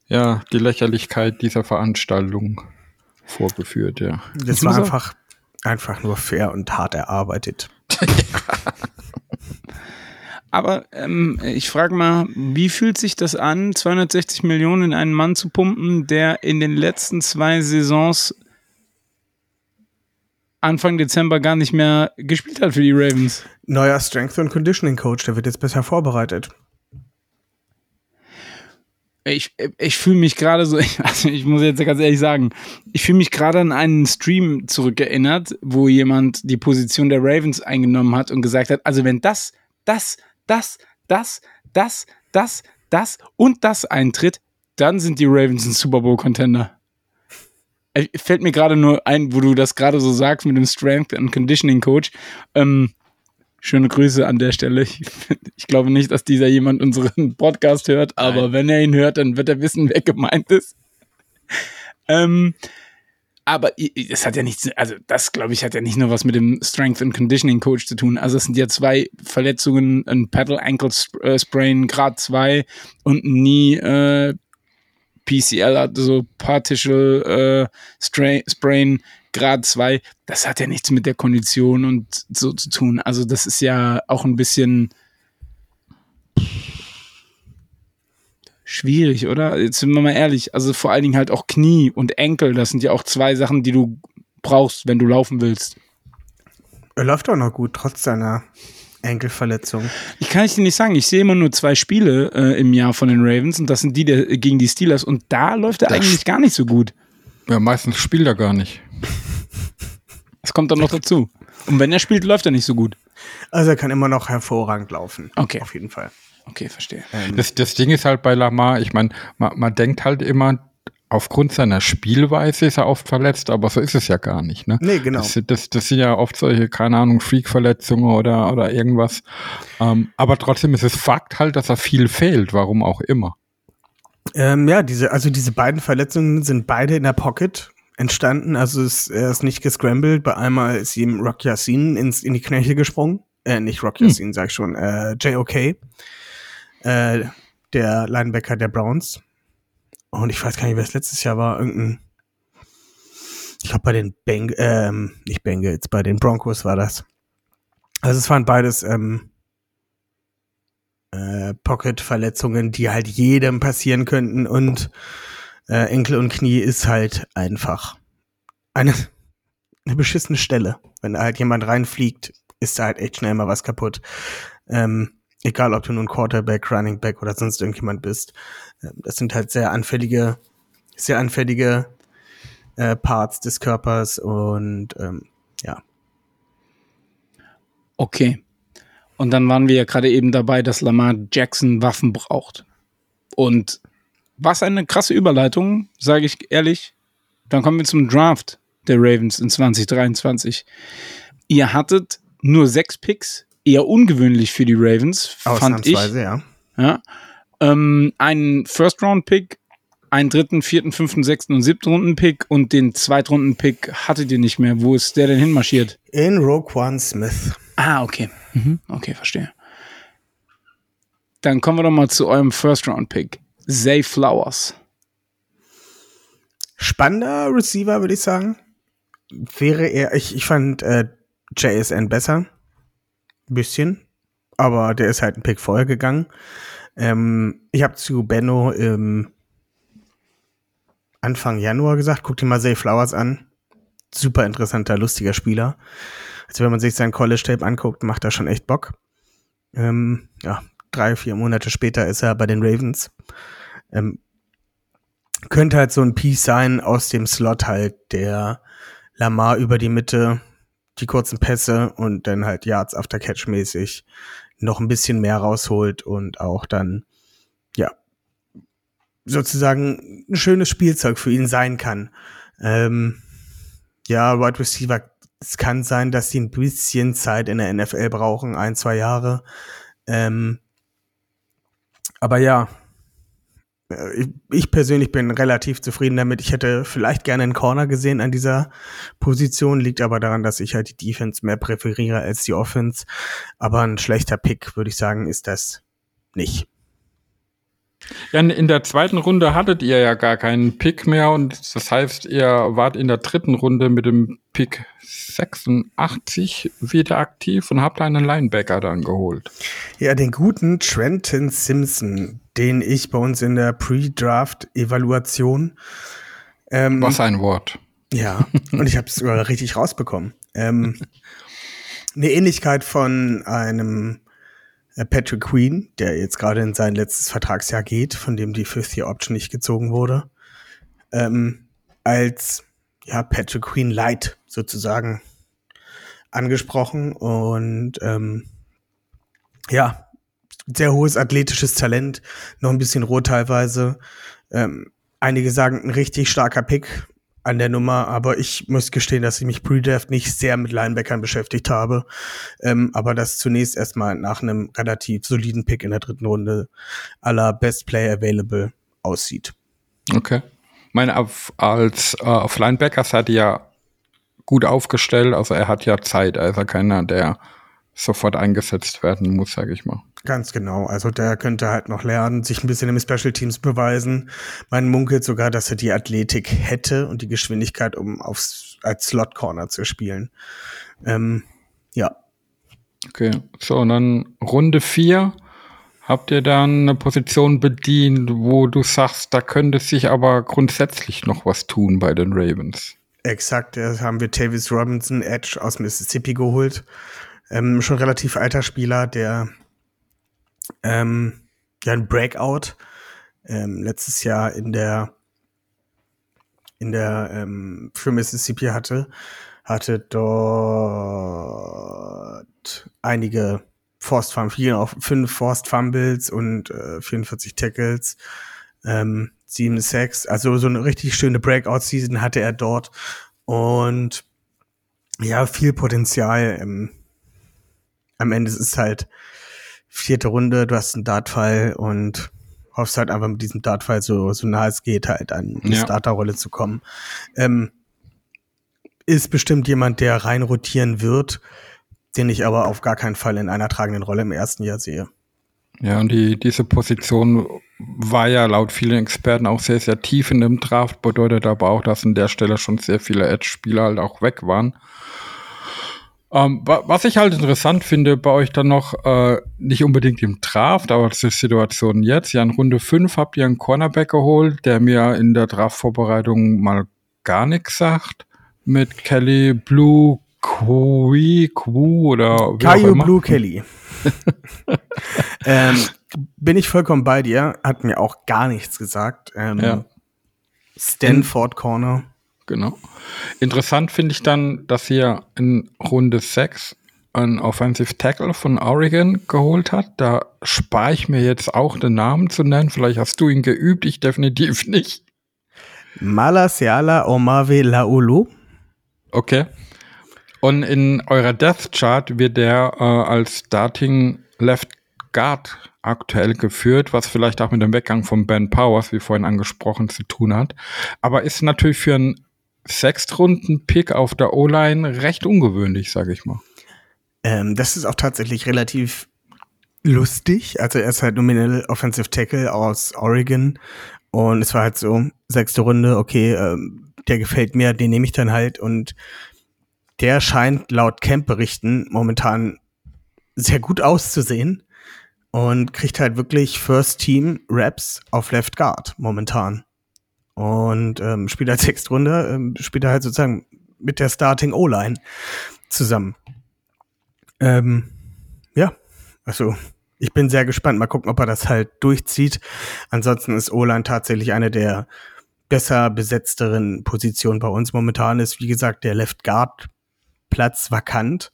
ja, die Lächerlichkeit dieser Veranstaltung vorgeführt, ja.
Das war einfach, einfach nur fair und hart erarbeitet.
Aber ähm, ich frage mal, wie fühlt sich das an, 260 Millionen in einen Mann zu pumpen, der in den letzten zwei Saisons Anfang Dezember gar nicht mehr gespielt hat für die Ravens?
Neuer Strength and Conditioning Coach, der wird jetzt besser vorbereitet.
Ich, ich fühle mich gerade so, also ich muss jetzt ganz ehrlich sagen, ich fühle mich gerade an einen Stream zurückerinnert, wo jemand die Position der Ravens eingenommen hat und gesagt hat, also wenn das, das, das, das, das, das, das und das eintritt, dann sind die Ravens ein Super Bowl Contender. Äh, Fällt mir gerade nur ein, wo du das gerade so sagst mit dem Strength and Conditioning Coach. Ähm, schöne Grüße an der Stelle. Ich, ich glaube nicht, dass dieser jemand unseren Podcast hört, aber wenn er ihn hört, dann wird er wissen, wer gemeint ist. Ähm, aber es hat ja nichts, also das glaube ich hat ja nicht nur was mit dem Strength and Conditioning Coach zu tun. Also es sind ja zwei Verletzungen, ein Pedal Ankle äh, Sprain Grad 2 und ein Knee äh, PCL, also Partial äh, Sprain Grad 2. Das hat ja nichts mit der Kondition und so zu tun. Also das ist ja auch ein bisschen schwierig, oder? Jetzt sind wir mal ehrlich. Also vor allen Dingen halt auch Knie und Enkel, das sind ja auch zwei Sachen, die du brauchst, wenn du laufen willst.
Er läuft auch noch gut, trotz seiner Enkelverletzung.
Ich kann ich dir nicht sagen, ich sehe immer nur zwei Spiele äh, im Jahr von den Ravens und das sind die der, gegen die Steelers und da läuft er
Das-
eigentlich gar nicht so gut.
Ja, meistens spielt er gar nicht.
Das kommt dann noch dazu. Und wenn er spielt, läuft er nicht so gut.
Also er kann immer noch hervorragend laufen.
Okay.
Auf jeden Fall.
Okay, verstehe.
Das, das Ding ist halt bei Lamar, ich meine, man, man denkt halt immer, aufgrund seiner Spielweise ist er oft verletzt, aber so ist es ja gar nicht. Ne?
Nee, genau.
Das, das, das sind ja oft solche, keine Ahnung, Freak-Verletzungen oder, oder irgendwas. Ähm, aber trotzdem ist es Fakt halt, dass er viel fehlt, warum auch immer.
Ähm, ja, diese, also diese beiden Verletzungen sind beide in der Pocket entstanden. Also es, er ist nicht gescrambled. Bei einmal ist ihm Rock Yassin ins, in die Knöchel gesprungen. Äh, nicht Rock Yassin, sag ich schon. Äh, JOK. Äh, der Linebacker der Browns. Und ich weiß gar nicht, wer es letztes Jahr war. Irgendein. Ich glaube bei den Beng ähm, nicht Bengals, bei den Broncos war das. Also es waren beides ähm, äh, Pocket-Verletzungen, die halt jedem passieren könnten und äh, Enkel und Knie ist halt einfach eine, eine beschissene Stelle. Wenn da halt jemand reinfliegt, ist da halt echt schnell mal was kaputt. Ähm, egal, ob du nun Quarterback, Running Back oder sonst irgendjemand bist. Ähm, das sind halt sehr anfällige, sehr anfällige äh, Parts des Körpers und ähm, ja.
Okay. Und dann waren wir ja gerade eben dabei, dass Lamar Jackson Waffen braucht. Und was eine krasse Überleitung, sage ich ehrlich. Dann kommen wir zum Draft der Ravens in 2023. Ihr hattet nur sechs Picks, eher ungewöhnlich für die Ravens, fand ich.
ja.
ja. Ähm, einen First-Round-Pick, einen dritten, vierten, fünften, sechsten und siebten Runden-Pick und den Zweitrunden-Pick hattet ihr nicht mehr. Wo ist der denn hinmarschiert?
In Roquan Smith.
Ah, okay. Mhm. Okay, verstehe. Dann kommen wir doch mal zu eurem First-Round-Pick. Zay Flowers.
Spannender Receiver, würde ich sagen. Wäre er, ich, ich fand äh, JSN besser. Ein bisschen. Aber der ist halt ein Pick vorher gegangen. Ähm, ich habe zu Benno im Anfang Januar gesagt, guck dir mal Zay Flowers an. Super interessanter, lustiger Spieler. Also wenn man sich sein College-Tape anguckt, macht er schon echt Bock. Ähm, ja, drei, vier Monate später ist er bei den Ravens. Ähm, könnte halt so ein Piece sein aus dem Slot halt, der Lamar über die Mitte, die kurzen Pässe und dann halt Yards after Catch mäßig noch ein bisschen mehr rausholt und auch dann, ja, sozusagen ein schönes Spielzeug für ihn sein kann. Ähm, ja, Wide Receiver, es kann sein, dass die ein bisschen Zeit in der NFL brauchen, ein, zwei Jahre. Ähm, aber ja, ich persönlich bin relativ zufrieden damit. Ich hätte vielleicht gerne einen Corner gesehen an dieser Position, liegt aber daran, dass ich halt die Defense mehr präferiere als die Offense. Aber ein schlechter Pick, würde ich sagen, ist das nicht.
Ja, in der zweiten Runde hattet ihr ja gar keinen Pick mehr und das heißt, ihr wart in der dritten Runde mit dem Pick 86 wieder aktiv und habt einen Linebacker dann geholt.
Ja, den guten Trenton Simpson, den ich bei uns in der Pre-Draft-Evaluation.
Ähm, Was ein Wort.
Ja, und ich habe es sogar richtig rausbekommen. Ähm, eine Ähnlichkeit von einem Patrick Queen, der jetzt gerade in sein letztes Vertragsjahr geht, von dem die Fifth-Year-Option nicht gezogen wurde, ähm, als ja, Patrick Queen Light sozusagen angesprochen und ähm, ja, sehr hohes athletisches Talent, noch ein bisschen roh teilweise. Ähm, einige sagen, ein richtig starker Pick an der Nummer, aber ich muss gestehen, dass ich mich pre-draft nicht sehr mit Linebackern beschäftigt habe. Ähm, aber das zunächst erstmal nach einem relativ soliden Pick in der dritten Runde aller Best Player Available aussieht.
Okay. Meine, auf, als äh, auf Linebacker-Seite ja gut aufgestellt, also er hat ja Zeit, also keiner, der sofort eingesetzt werden muss, sage ich mal.
Ganz genau. Also der könnte halt noch lernen, sich ein bisschen im Special Teams beweisen. Man munkelt sogar, dass er die Athletik hätte und die Geschwindigkeit, um aufs, als Slot Corner zu spielen. Ähm, ja.
Okay, so und dann Runde vier. Habt ihr dann eine Position bedient, wo du sagst, da könnte sich aber grundsätzlich noch was tun bei den Ravens?
Exakt, da haben wir Tavis Robinson, Edge aus Mississippi geholt. Ähm, schon relativ alter Spieler, der ähm, ja ein Breakout ähm, letztes Jahr in der in der ähm, für Mississippi hatte, hatte dort einige Forced Fumbles, auch fünf Forced Fumbles und äh, 44 Tackles, ähm, sieben Sacks, also so eine richtig schöne Breakout-Season hatte er dort und ja, viel Potenzial. Ähm, am Ende ist es halt vierte Runde, du hast einen Dartfall und hoffst halt einfach mit diesem Dartfall so, so nah es geht, halt an die ja. Starterrolle zu kommen. Ähm, ist bestimmt jemand, der rein rotieren wird, den ich aber auf gar keinen Fall in einer tragenden Rolle im ersten Jahr sehe.
Ja, und die, diese Position war ja laut vielen Experten auch sehr, sehr tief in dem Draft, bedeutet aber auch, dass an der Stelle schon sehr viele Edge-Spieler halt auch weg waren. Ähm, wa was ich halt interessant finde bei euch dann noch, äh, nicht unbedingt im Draft, aber das ist die Situation jetzt. Ja, in Runde 5 habt ihr einen Cornerback geholt, der mir in der Draft-Vorbereitung mal gar nichts sagt. Mit Kelly Blue Kui, Ku oder wie auch
Caillou. Blue Kelly. ähm, bin ich vollkommen bei dir. Hat mir auch gar nichts gesagt. Ähm,
Ja.
Stanford Corner.
Genau. Interessant finde ich dann, dass ihr in Runde 6 einen Offensive Tackle von Oregon geholt hat. Da spare ich mir jetzt auch den Namen zu nennen. Vielleicht hast du ihn geübt, ich definitiv nicht.
Malasiala Omave Laulu.
Okay. Und in eurer Death Chart wird der äh, als Starting Left Guard aktuell geführt, was vielleicht auch mit dem Weggang von Ben Powers, wie vorhin angesprochen, zu tun hat. Aber ist natürlich für einen Sechstrunden-Pick auf der O-Line recht ungewöhnlich, sage ich mal.
Ähm, das ist auch tatsächlich relativ lustig. Also er ist halt nominell Offensive Tackle aus Oregon. Und es war halt so, sechste Runde, okay, ähm, der gefällt mir, den nehme ich dann halt. Und der scheint laut Camp-Berichten momentan sehr gut auszusehen. Und kriegt halt wirklich First Team Raps auf Left Guard momentan. Und ähm, spielt als Sechstrunde, ähm, spielt er halt sozusagen mit der Starting O-Line zusammen. Ähm, ja, also ich bin sehr gespannt. Mal gucken, ob er das halt durchzieht. Ansonsten ist O-Line tatsächlich eine der besser besetzteren Positionen bei uns momentan. Ist, wie gesagt, der Left Guard Platz vakant.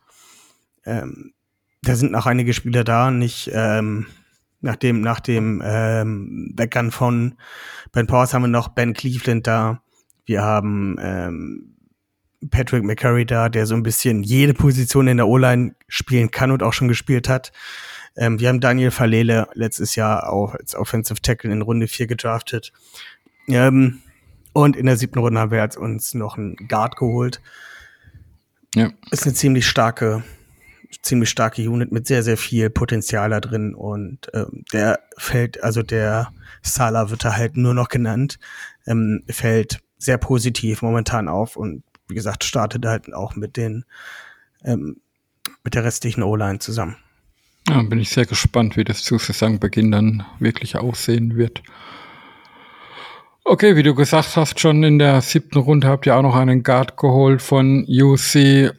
Ähm, da sind noch einige Spieler da, nicht ähm, nach dem, nach dem ähm, Weggang von Ben Powers haben wir noch Ben Cleveland da. Wir haben ähm, Patrick McCurry da, der so ein bisschen jede Position in der O-Line spielen kann und auch schon gespielt hat. Ähm, wir haben Daniel Falele letztes Jahr auch als Offensive Tackle in Runde 4 gedraftet. Ähm, und in der siebten Runde haben wir jetzt uns noch einen Guard geholt.
Ja.
Ist eine ziemlich starke, ziemlich starke Unit mit sehr, sehr viel Potenzial da drin. Und ähm, der fällt, also der Sala wird da halt nur noch genannt, ähm, fällt sehr positiv momentan auf und wie gesagt, startet halt auch mit den ähm, mit der restlichen O-Line zusammen.
Ja, bin ich sehr gespannt, wie das zu Saisonbeginn dann wirklich aussehen wird. Okay, wie du gesagt hast, schon in der siebten Runde habt ihr auch noch einen Guard geholt von UC.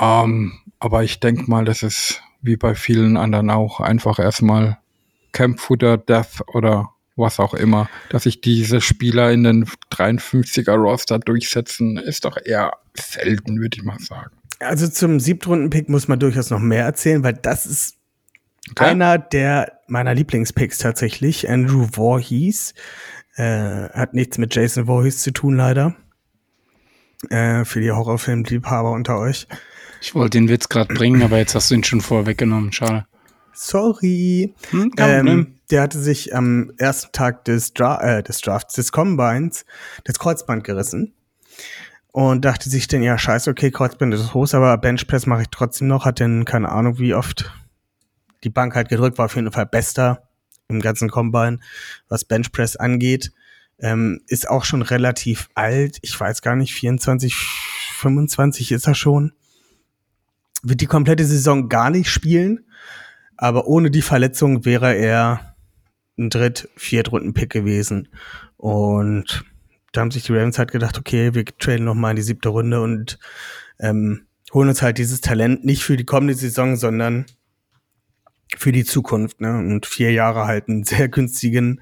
Ähm, aber ich denke mal, das ist wie bei vielen anderen auch einfach erstmal Campfooter, Death oder was auch immer, dass sich diese Spieler in den 53er Roster durchsetzen, ist doch eher selten, würde ich mal sagen.
Also zum Siebtrunden-Pick muss man durchaus noch mehr erzählen, weil das ist
Okay.
einer der meiner Lieblingspicks tatsächlich. Andrew Voorhees. Äh, hat nichts mit Jason Voorhees zu tun, leider. Äh, für die Horrorfilmliebhaber unter euch.
Ich wollte den Witz gerade bringen, aber jetzt hast du ihn schon vorweggenommen. Schade.
Sorry.
Hm.
Ähm, der hatte sich am ersten Tag des, Dra äh, des Drafts, des Combines, das Kreuzband gerissen. Und dachte sich dann, ja, scheiße, okay, Kreuzband ist groß, aber Benchpress mache ich trotzdem noch. Hat dann keine Ahnung, wie oft die Bank halt gedrückt, war auf jeden Fall bester im ganzen Combine, was Benchpress angeht. Ähm, ist auch schon relativ alt. Ich weiß gar nicht, 24, 25 ist er schon. Wird die komplette Saison gar nicht spielen. Aber ohne die Verletzung wäre er ein Dritt-, Viertrunden-Pick gewesen. Und da haben sich die Ravens halt gedacht, okay, wir traden noch mal in die siebte Runde und ähm, holen uns halt dieses Talent nicht für die kommende Saison, sondern für die Zukunft. Ne? Und vier Jahre halt einen sehr günstigen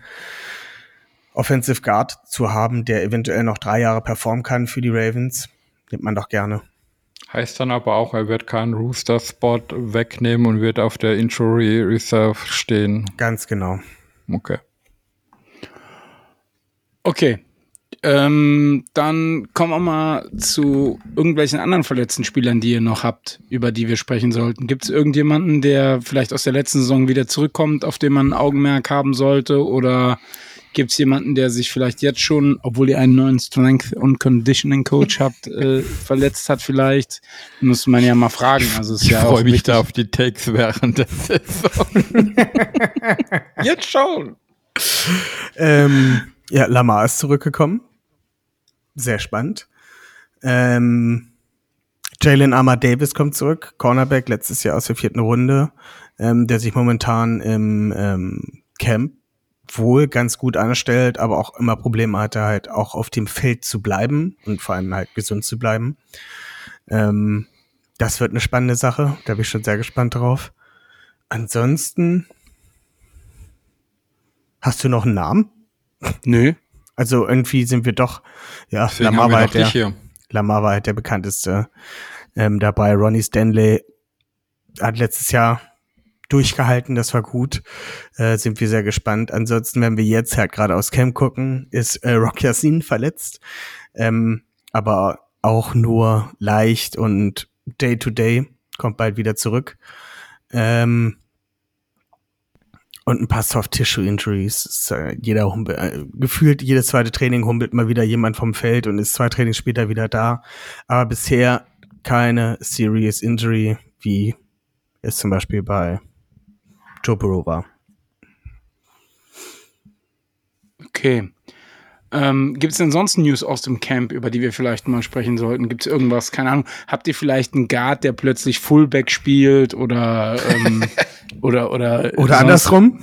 Offensive Guard zu haben, der eventuell noch drei Jahre performen kann für die Ravens, nimmt man doch gerne.
Heißt dann aber auch, er wird keinen Rooster-Spot wegnehmen und wird auf der Injury Reserve stehen.
Ganz genau.
Okay.
Okay. Ähm, dann kommen wir mal zu irgendwelchen anderen verletzten Spielern, die ihr noch habt, über die wir sprechen sollten. Gibt es irgendjemanden, der vielleicht aus der letzten Saison wieder zurückkommt, auf den man ein Augenmerk haben sollte? Oder gibt es jemanden, der sich vielleicht jetzt schon, obwohl ihr einen neuen Strength und Conditioning Coach habt, äh, verletzt hat vielleicht? Muss man ja mal fragen. Also ist
Ich
ja auch
freue mich
wichtig.
da auf die Takes während der Saison. Jetzt schon.
Ähm, ja, Lamar ist zurückgekommen. Sehr spannend. Ähm, Jalen Ahmad Davis kommt zurück, Cornerback letztes Jahr aus der vierten Runde, ähm, der sich momentan im ähm, Camp wohl ganz gut anstellt, aber auch immer Probleme hatte, halt auch auf dem Feld zu bleiben und vor allem halt gesund zu bleiben. Ähm, das wird eine spannende Sache, da bin ich schon sehr gespannt drauf. Ansonsten, hast du noch einen Namen?
Nö.
Also irgendwie sind wir doch, ja,
Deswegen
Lamar war, halt der. Lamar war halt der bekannteste ähm, dabei. Ronnie Stanley hat letztes Jahr durchgehalten, das war gut. Äh, sind wir sehr gespannt. Ansonsten, wenn wir jetzt halt gerade aus Camp gucken, ist äh, Rock Yassin verletzt. Ähm, aber auch nur leicht und Day to Day kommt bald wieder zurück. Ähm, und ein paar Soft-Tissue-Injuries. Äh, Jeder humpel, äh, gefühlt jedes zweite Training humpelt mal wieder jemand vom Feld und ist zwei Trainings später wieder da. Aber bisher keine Serious Injury, wie es zum Beispiel bei Joe Burrow war.
Okay. Ähm, Gibt es denn sonst News aus dem Camp, über die wir vielleicht mal sprechen sollten? Gibt es irgendwas, keine Ahnung, habt ihr vielleicht einen Guard, der plötzlich Fullback spielt oder ähm, oder oder
Oder andersrum?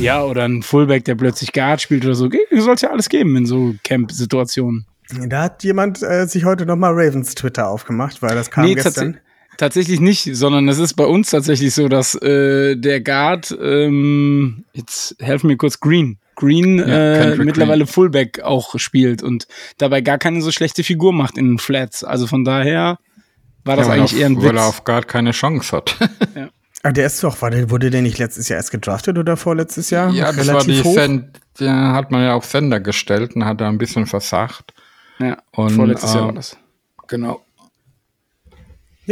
Ja, oder ein Fullback, der plötzlich Guard spielt oder so. Soll es ja alles geben in so Camp-Situationen.
Da hat jemand äh, sich heute nochmal Ravens Twitter aufgemacht, weil das kam
Nee,
gestern.
Tats tatsächlich nicht, sondern es ist bei uns tatsächlich so, dass äh, der Guard, ähm, jetzt helfen mir kurz, Green, Green
Ja,
äh, mittlerweile Fullback auch spielt und dabei gar keine so schlechte Figur macht in den Flats. Also von daher war das
Ja,
eigentlich
auf,
eher ein
Weil er
Witz.
auf Guard keine Chance hat.
Ah, der ist doch, wurde der nicht letztes Jahr erst gedraftet oder vorletztes Jahr?
ja, das war die Send, der hat man ja auf Sender gestellt und hat da ein bisschen versagt.
Ja,
Und,
vorletztes Jahr
ähm,
war das.
Genau.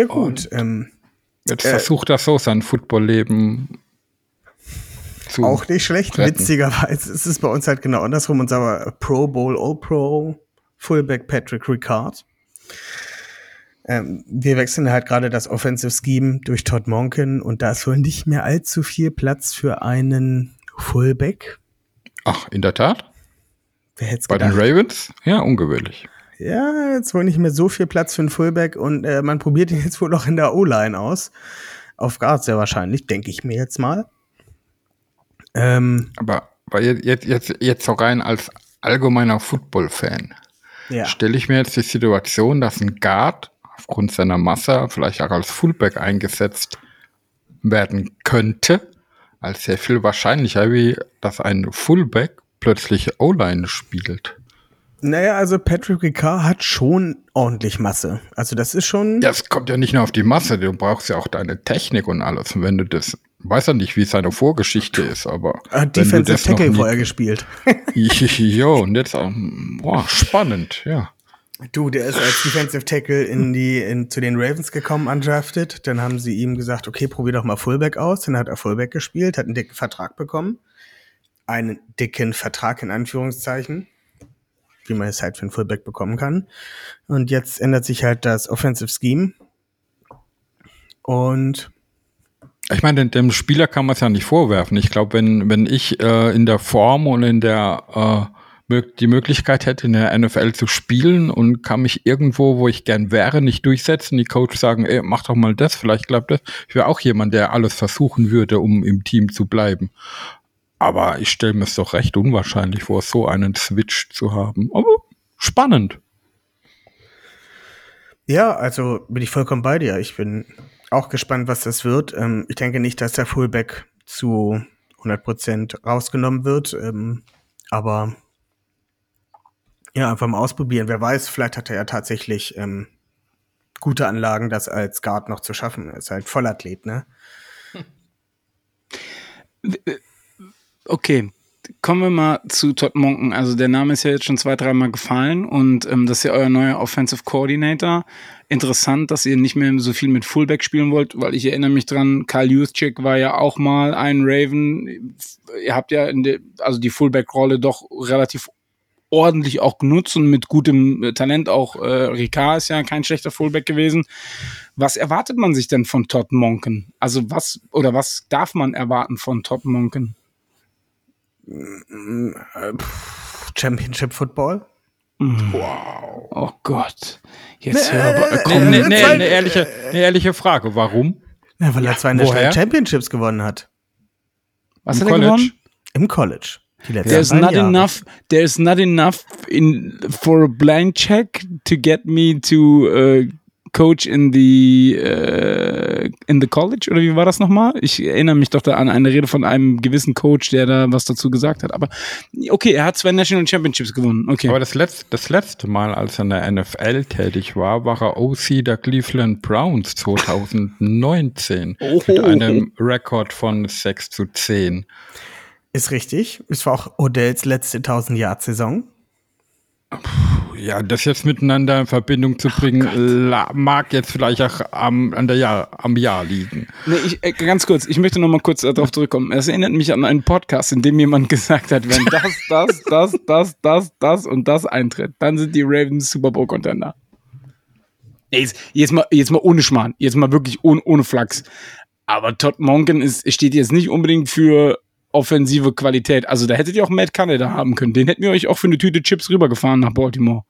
Ja gut, ähm,
Jetzt
Äh,
versucht er so sein Footballleben zu.
auch nicht schlecht.
retten.
Witzigerweise ist es bei uns halt genau andersrum. Unser Pro Bowl All-Pro Fullback Patrick Ricard. Ähm, wir wechseln halt gerade das Offensive Scheme durch Todd Monken und da ist wohl nicht mehr allzu viel Platz für einen Fullback.
Ach, in der Tat?
Wer hätte es
Bei den
gedacht?
Ravens? Ja, ungewöhnlich.
Ja, jetzt wohl nicht mehr so viel Platz für einen Fullback und äh, man probiert ihn jetzt wohl noch in der O-Line aus. Auf Guard sehr wahrscheinlich, denke ich mir jetzt mal. Ähm,
Aber, aber jetzt, jetzt, jetzt, so rein als allgemeiner Football-Fan
ja.
stelle ich mir jetzt die Situation, dass ein Guard aufgrund seiner Masse vielleicht auch als Fullback eingesetzt werden könnte, als sehr viel wahrscheinlicher, wie dass ein Fullback plötzlich O-Line spielt.
Naja, also Patrick Ricard hat schon ordentlich Masse. Also das ist schon.
Ja, es kommt ja nicht nur auf die Masse, du brauchst ja auch deine Technik und alles. Und wenn du das, weiß ja nicht, wie seine Vorgeschichte ist, aber
Er hat Defensive
das
Tackle vorher gespielt.
Jo, und jetzt auch, boah, spannend, ja.
Du, der ist als Defensive Tackle in die, in, zu den Ravens gekommen, undrafted. Dann haben sie ihm gesagt, okay, probier doch mal Fullback aus. Dann hat er Fullback gespielt, hat einen dicken Vertrag bekommen. Einen dicken Vertrag in Anführungszeichen. Wie man es halt für einen Fullback bekommen kann. Und jetzt ändert sich halt das Offensive Scheme. Und
Ich meine, dem- Spieler kann man es ja nicht vorwerfen. Ich glaube, wenn, wenn ich äh, in der Form und in der äh, die Möglichkeit hätte, in der NFL zu spielen und kann mich irgendwo, wo ich gern wäre, nicht durchsetzen, die Coaches sagen, ey, mach doch mal das, vielleicht klappt das. Ich wäre auch jemand, der alles versuchen würde, um im Team zu bleiben. Aber ich stelle mir es doch recht unwahrscheinlich vor, so einen Switch zu haben. Aber spannend.
Ja, also bin ich vollkommen bei dir. Ich bin auch gespannt, was das wird. Ähm, ich denke nicht, dass der Fullback zu 100% rausgenommen wird. Ähm, aber ja, einfach mal ausprobieren. Wer weiß, vielleicht hat er ja tatsächlich ähm, gute Anlagen, das als Guard noch zu schaffen. Er ist halt Vollathlet, ne?
Okay, kommen wir mal zu Todd Monken. Also der Name ist ja jetzt schon zwei, dreimal gefallen und ähm, das ist ja euer neuer Offensive Coordinator. Interessant, dass ihr nicht mehr so viel mit Fullback spielen wollt, weil ich erinnere mich dran, Karl Juszczyk war ja auch mal ein Raven. Ihr habt ja der, also die Fullback-Rolle doch relativ ordentlich auch genutzt und mit gutem äh, Talent auch äh, Ricard ist ja kein schlechter Fullback gewesen. Was erwartet man sich denn von Todd Monken? Also was oder was darf man erwarten von Todd Monken?
Äh, Championship Football.
Wow. Oh Gott. Jetzt hör aber,
Nee,
komm,
nee, nee, eine, ehrliche, eine ehrliche Frage. Warum?
Ja, weil er zwei National
woher?
Championships gewonnen hat.
was
Im
hat er
College?
gewonnen?
Im College.
There's not
Jahre.
enough. There's not enough in for a blank check to get me to uh, coach in the uh, in the college oder wie war das nochmal? Ich erinnere mich doch da an eine Rede von einem gewissen Coach, der da was dazu gesagt hat. Aber okay, er hat zwei National Championships gewonnen. Okay.
Aber das letzte, das letzte Mal, als er in der NFL tätig war, war er OC der Cleveland Browns 2019 mit einem Rekord von 6 zu 10.
Ist richtig. Es war auch Odells letzte 1000-Yard-Saison.
Ja, das jetzt miteinander in Verbindung zu bringen, la- mag jetzt vielleicht auch am, an der Jahr, am Jahr liegen.
Nee, ich, äh, ganz kurz, ich möchte noch mal kurz darauf zurückkommen. Es erinnert mich an einen Podcast, in dem jemand gesagt hat, wenn das, das, das, das, das, das und das eintritt, dann sind die Ravens Super Bowl Contender. Ey, Jetzt, jetzt, mal, jetzt mal ohne Schmarrn, jetzt mal wirklich ohne, ohne Flachs. Aber Todd Monken ist, steht jetzt nicht unbedingt für offensive Qualität. Also da hättet ihr auch Matt Canada haben können. Den hätten wir euch auch für eine Tüte Chips rübergefahren nach Baltimore.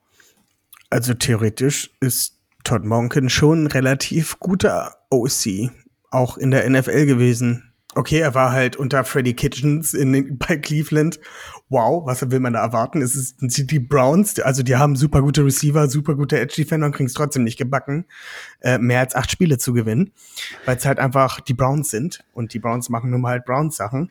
Also theoretisch ist Todd Monken schon ein relativ guter OC, auch in der NFL gewesen. Okay, er war halt unter Freddie Kitchens in, bei Cleveland. Wow, was will man da erwarten? Es ist, sind die Browns, also die haben super gute Receiver, super gute Edge-Defender und kriegen es trotzdem nicht gebacken, äh, mehr als acht Spiele zu gewinnen, weil es halt einfach die Browns sind und die Browns machen nun mal halt Browns-Sachen.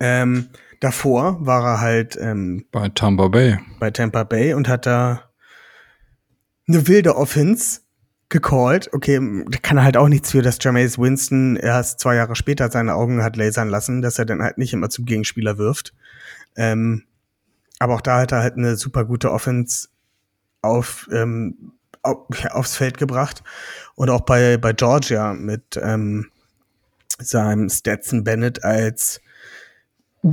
Ähm, davor war er halt ähm,
Bei Tampa Bay.
bei Tampa Bay und hat da eine wilde Offense gecallt. Okay, da kann er halt auch nichts für, dass Jameis Winston erst zwei Jahre später seine Augen hat lasern lassen, dass er dann halt nicht immer zum Gegenspieler wirft. Ähm, aber auch da hat er halt eine super gute Offense auf, ähm, auf, ja, aufs Feld gebracht. Und auch bei, bei Georgia mit ähm, seinem Stetson Bennett als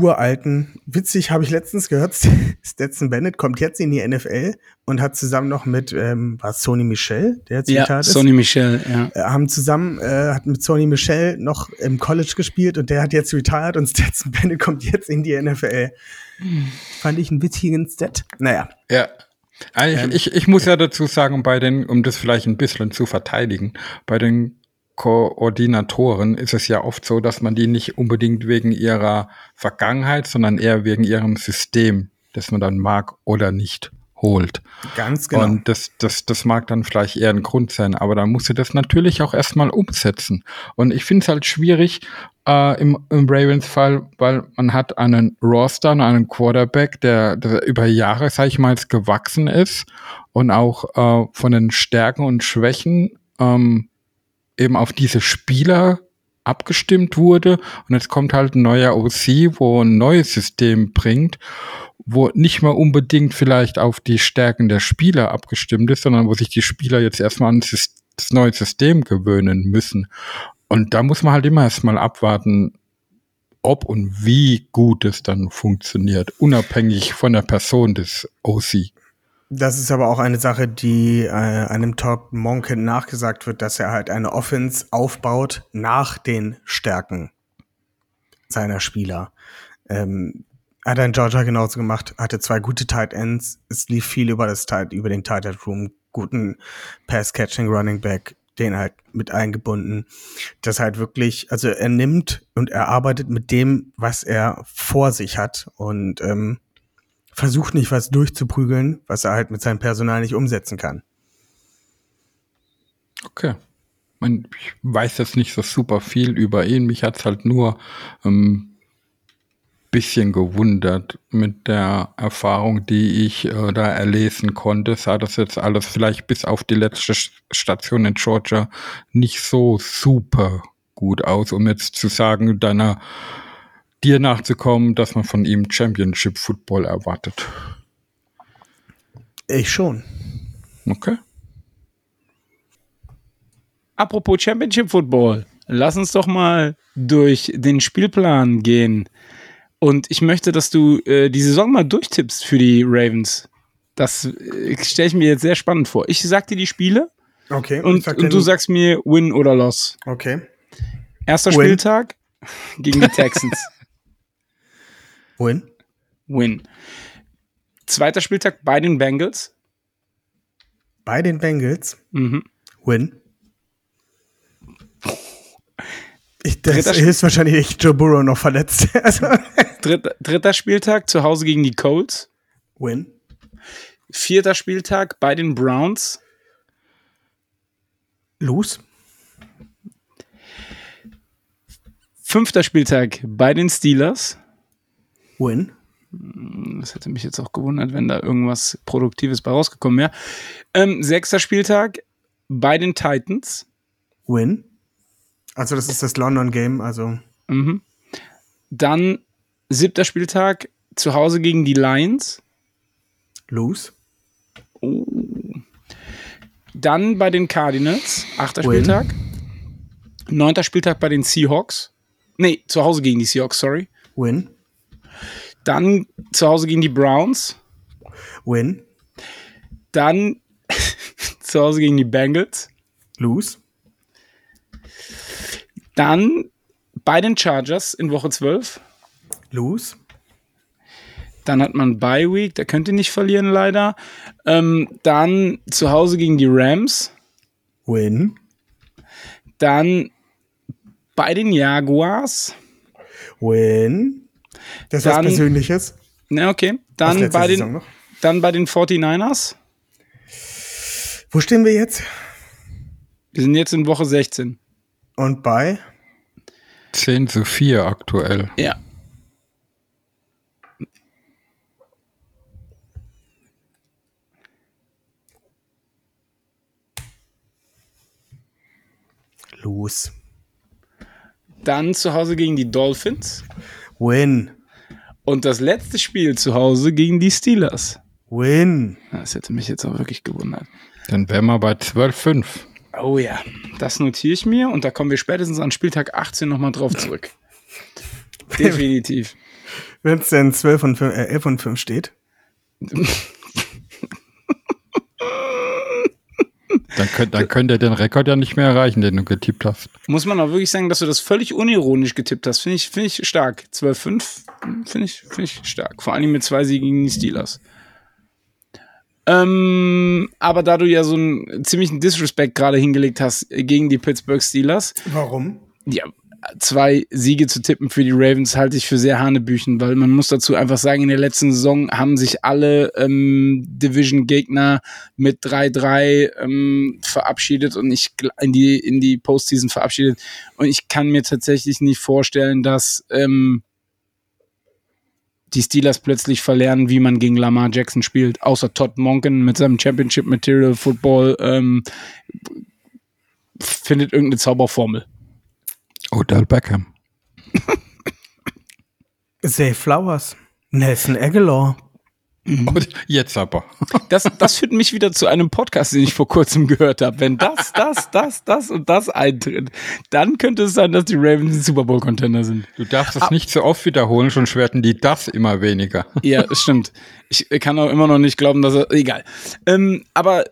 uralten, witzig habe ich letztens gehört, Stetson Bennett kommt jetzt in die NFL und hat zusammen noch mit, ähm, war es Sony Michel, der jetzt
Ja,
retired ist?
Sonny Michel, ja.
äh, haben zusammen, äh, hat mit Sony Michel noch im College gespielt und der hat jetzt retired und Stetson Bennett kommt jetzt in die NFL. Fand ich einen witzigen Stat. Naja,
Ja. Also ich, ich, ich muss ja dazu sagen, bei den, um das vielleicht ein bisschen zu verteidigen, bei den Koordinatoren ist es ja oft so, dass man die nicht unbedingt wegen ihrer Vergangenheit, sondern eher wegen ihrem System, das man dann mag oder nicht, holt.
ganz genau.
Und das, das, das mag dann vielleicht eher ein Grund sein, aber dann musst du das natürlich auch erstmal umsetzen. Und ich finde es halt schwierig äh, im, im Ravens Fall, weil man hat einen Roster, und einen Quarterback, der, der über Jahre, sag ich mal, jetzt gewachsen ist und auch äh, von den Stärken und Schwächen ähm, eben auf diese Spieler abgestimmt wurde. Und jetzt kommt halt ein neuer OC, wo ein neues System bringt, wo nicht mal unbedingt vielleicht auf die Stärken der Spieler abgestimmt ist, sondern wo sich die Spieler jetzt erstmal an das, neue System gewöhnen müssen. Und da muss man halt immer erstmal abwarten, ob und wie gut es dann funktioniert, unabhängig von der Person des OC.
Das ist aber auch eine Sache, die äh, einem Todd Monken nachgesagt wird, dass er halt eine Offense aufbaut nach den Stärken seiner Spieler. Ähm, hat er in Georgia genauso gemacht, hatte zwei gute Tight Ends, es lief viel über das Tight, über den Tight End Room, guten Pass-Catching Running Back, den halt mit eingebunden. Das halt wirklich, also er nimmt und er arbeitet mit dem, was er vor sich hat und ähm, versucht nicht was durchzuprügeln, was er halt mit seinem Personal nicht umsetzen kann.
Okay. Man, ich weiß jetzt nicht so super viel über ihn. Mich hat's halt nur ähm, bisschen gewundert mit der Erfahrung, die ich äh, da erlesen konnte. Sah das jetzt alles vielleicht bis auf die letzte Station in Georgia nicht so super gut aus, um jetzt zu sagen, deiner dir nachzukommen, dass man von ihm Championship Football erwartet.
Ich schon.
Okay.
Apropos Championship Football, lass uns doch mal durch den Spielplan gehen. Und ich möchte, dass du äh, die Saison mal durchtippst für die Ravens. Das äh, stelle ich mir jetzt sehr spannend vor. Ich sag dir die Spiele
Okay.
und, und du sagst mir Win oder Loss.
Okay.
Erster
Win.
Spieltag gegen die Texans.
Win.
Win. Zweiter Spieltag bei den Bengals.
Bei den Bengals.
Mhm.
Win. Ich, das
Dritter
ist wahrscheinlich echt Joe Burrow noch verletzt. also,
Dritter, dritter Spieltag zu Hause gegen die Colts.
Win.
Vierter Spieltag bei den Browns.
Los.
Fünfter Spieltag bei den Steelers.
Win.
Das hätte mich jetzt auch gewundert, wenn da irgendwas Produktives bei rausgekommen wäre. Ähm, sechster Spieltag bei den Titans.
Win. Also, das ist das London Game, also.
Mhm. Dann siebter Spieltag zu Hause gegen die Lions.
Los.
Dann bei den Cardinals. Achter
Win.
Spieltag. Neunter Spieltag bei den Seahawks. Nee, zu Hause gegen die Seahawks, sorry.
Win.
Dann zu Hause gegen die Browns.
Win.
Dann zu Hause gegen die Bengals.
Lose.
Dann bei den Chargers in Woche 12.
Lose.
Dann hat man Bye Week, der könnte nicht verlieren leider. Ähm, dann zu Hause gegen die Rams.
Win.
Dann bei den Jaguars.
Win. Das ist was Persönliches.
Na, okay. Dann bei, den, dann bei den 49ers.
Wo stehen wir jetzt?
Wir sind jetzt in Woche 16.
Und bei?
10 zu 4 aktuell.
Ja.
Los.
Dann zu Hause gegen die Dolphins.
Win.
Und das letzte Spiel zu Hause gegen die Steelers.
Win.
Das hätte mich jetzt auch wirklich gewundert.
Dann wären wir bei 12-5.
Oh ja, das notiere ich mir und da kommen wir spätestens an Spieltag 18 nochmal drauf zurück. Definitiv.
Wenn es denn 12 und 5, äh, 11 und 5 steht.
Dann könnt, dann könnt ihr den Rekord ja nicht mehr erreichen, den du getippt hast.
Muss man auch wirklich sagen, dass du das völlig unironisch getippt hast. Finde ich, finde ich stark. 12-5 finde ich, finde ich stark. Vor allem mit zwei Siegen gegen die Steelers. Ähm, aber da du ja so einen ziemlichen Disrespect gerade hingelegt hast gegen die Pittsburgh Steelers,
Warum?
ja, zwei Siege zu tippen für die Ravens halte ich für sehr hanebüchen, weil man muss dazu einfach sagen, in der letzten Saison haben sich alle ähm, Division-Gegner mit 3-3 ähm, verabschiedet und ich in die, in die Postseason verabschiedet. Und ich kann mir tatsächlich nicht vorstellen, dass ähm, die Steelers plötzlich verlernen, wie man gegen Lamar Jackson spielt, außer Todd Monken mit seinem Championship Material Football ähm, findet irgendeine Zauberformel.
Odell Beckham.
Zay Flowers. Nelson Aguilar.
Und jetzt aber.
Das, das führt mich wieder zu einem Podcast, den ich vor kurzem gehört habe. Wenn das, das, das, das und das eintritt, dann könnte es sein, dass die Ravens ein Super Bowl Contender sind.
Du darfst es nicht so oft wiederholen, schon werden die das immer weniger.
Ja, das stimmt. Ich kann auch immer noch nicht glauben, dass er. Egal. Ähm, aber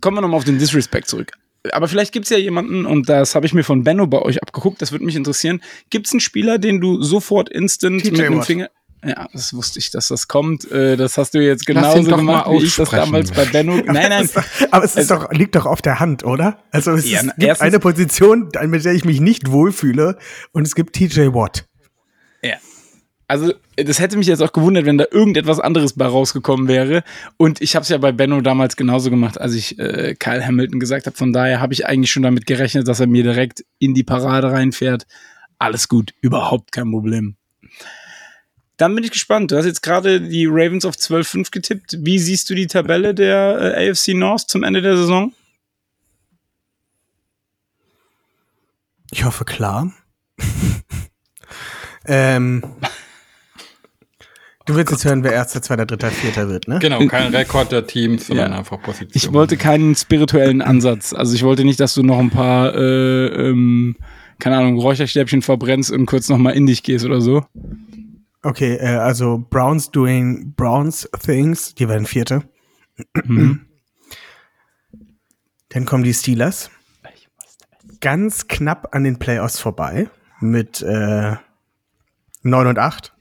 kommen wir nochmal auf den Disrespect zurück. Aber vielleicht gibt es ja jemanden, und das habe ich mir von Benno bei euch abgeguckt, das würde mich interessieren. Gibt es einen Spieler, den du sofort instant
TJ
mit dem. Finger. Ja, das wusste ich, dass das kommt. Äh, Das hast du jetzt genauso gemacht, wie ich das damals bei Benno. Nein, nein.
Es ist doch- Aber es ist doch, liegt doch auf der Hand, oder? Also es
Ja,
gibt
erstens-
eine Position, mit der ich mich nicht wohlfühle und es gibt TJ Watt.
Also, das hätte mich jetzt auch gewundert, wenn da irgendetwas anderes bei rausgekommen wäre. Und ich habe es ja bei Benno damals genauso gemacht, als ich äh, Kyle Hamilton gesagt habe. Von daher habe ich eigentlich schon damit gerechnet, dass er mir direkt in die Parade reinfährt. Alles gut, überhaupt kein Problem. Dann bin ich gespannt. Du hast jetzt gerade die Ravens auf 12-5 getippt. Wie siehst du die Tabelle der äh, AFC North zum Ende der Saison?
Ich hoffe, klar. ähm, du willst jetzt hören, wer Erster, Zweiter, Dritter, Vierter wird, ne?
Genau, kein Rekord der Teams, sondern
Ja.
einfach Position.
Ich wollte keinen spirituellen Ansatz. Also ich wollte nicht, dass du noch ein paar, äh, ähm, keine Ahnung, Räucherstäbchen verbrennst und kurz nochmal in dich gehst oder so.
Okay, äh, also Browns doing Browns things, die werden Vierte.
Mhm.
Dann kommen die Steelers. Ganz knapp an den Playoffs vorbei mit äh, 9 und 8.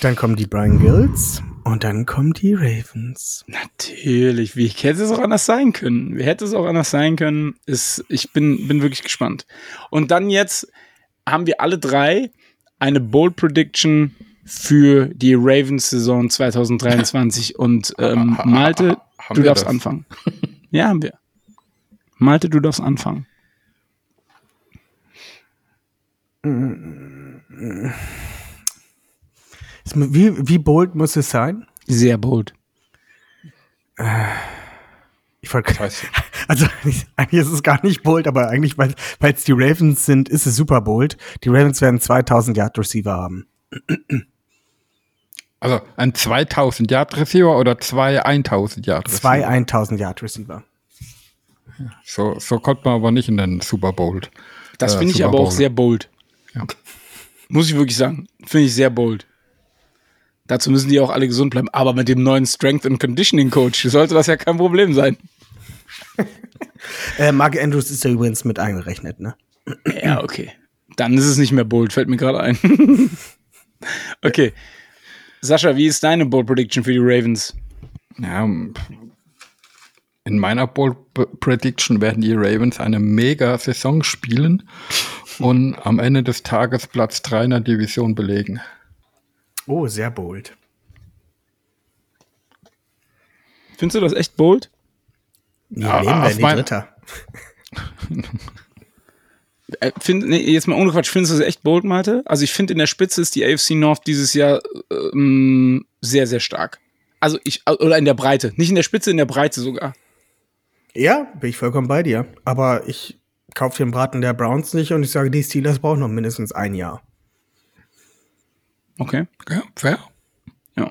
Dann kommen die Brian Gills und dann kommen die Ravens.
Natürlich. Wie hätte es auch anders sein können? Wie hätte es auch anders sein können? Ist, ich bin, bin wirklich gespannt. Und dann jetzt haben wir alle drei eine Bold Prediction für die Ravens-Saison 2023. Und ähm, Malte, du darfst
das?
anfangen. Ja, haben wir. Malte, du darfst anfangen.
Wie, wie bold muss es sein?
Sehr bold.
Ich wollte Also eigentlich ist es gar nicht bold, aber eigentlich, weil weil es die Ravens sind, ist es super bold. Die Ravens werden 2000 Yard Receiver haben.
also ein 2000 Yard Receiver oder zwei 1000 Yard Receiver?
Zwei 1000 Yard Receiver.
So, so kommt man aber nicht in den Super Bowl.
Das
Äh,
finde ich aber auch sehr bold.
Ja.
Muss ich wirklich sagen. Finde ich sehr bold. Dazu müssen die auch alle gesund bleiben. Aber mit dem neuen Strength and Conditioning Coach sollte das ja kein Problem sein.
Äh, Mark Andrews ist ja übrigens mit eingerechnet, ne?
Ja, okay. Dann ist es nicht mehr bold, fällt mir gerade ein. okay. Sascha, wie ist deine Bold Prediction für die Ravens?
Ja, in meiner Bold Prediction werden die Ravens eine mega Saison spielen und am Ende des Tages Platz 3 in der Division belegen.
Oh, sehr bold.
Findest du das echt bold?
Ja,
Ja,
nehmen wir
auf
in die
mein-
Dritter.
Äh, find, nee, jetzt mal ohne Quatsch, findest du das echt bold, Malte? Also ich finde in der Spitze ist die AFC North dieses Jahr ähm, sehr, sehr stark. Also ich, oder in der Breite. Nicht in der Spitze, in der Breite sogar.
Ja, bin ich vollkommen bei dir. Aber ich kaufe den Braten der Browns nicht und ich sage, die Steelers brauchen noch mindestens ein Jahr.
Okay.
Ja, fair.
Ja.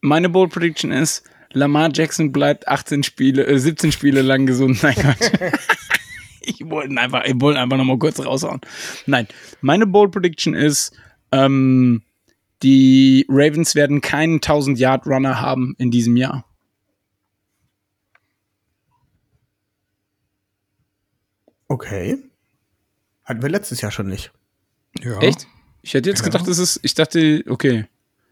Meine Bold Prediction ist, Lamar Jackson bleibt 18 Spiele, äh, 17 Spiele lang gesund. Nein, Gott. ich wollte einfach, ich wollte einfach noch mal kurz raushauen. Nein, meine Bold Prediction ist, ähm, die Ravens werden keinen 1000 Yard Runner haben in diesem Jahr.
Okay. Hatten wir letztes Jahr schon nicht.
Ja.
Echt? Ich hätte jetzt
Ja.
gedacht, das ist, ich dachte, okay,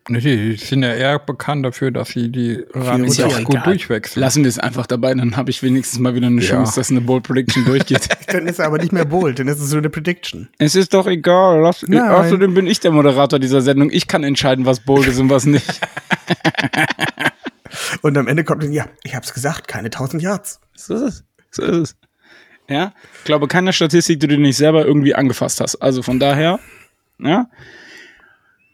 Nee, Die sind ja eher bekannt dafür, dass sie die
Ist ja auch
gut durchwechseln.
lassen wir es einfach dabei, dann habe ich wenigstens mal wieder eine
Ja.
Chance, dass eine Bold Prediction durchgeht.
Dann ist er aber nicht mehr bold, dann ist es so eine Prediction.
Es ist doch egal. Lass,
Nein.
außerdem bin ich der Moderator dieser Sendung. Ich kann entscheiden, was bold ist und was nicht.
Und am Ende kommt dann, ja, ich hab's gesagt, keine 1000 Yards.
So ist es. So ist es. Ja, ich glaube keiner Statistik, die du nicht selber irgendwie angefasst hast. Also von daher, ja.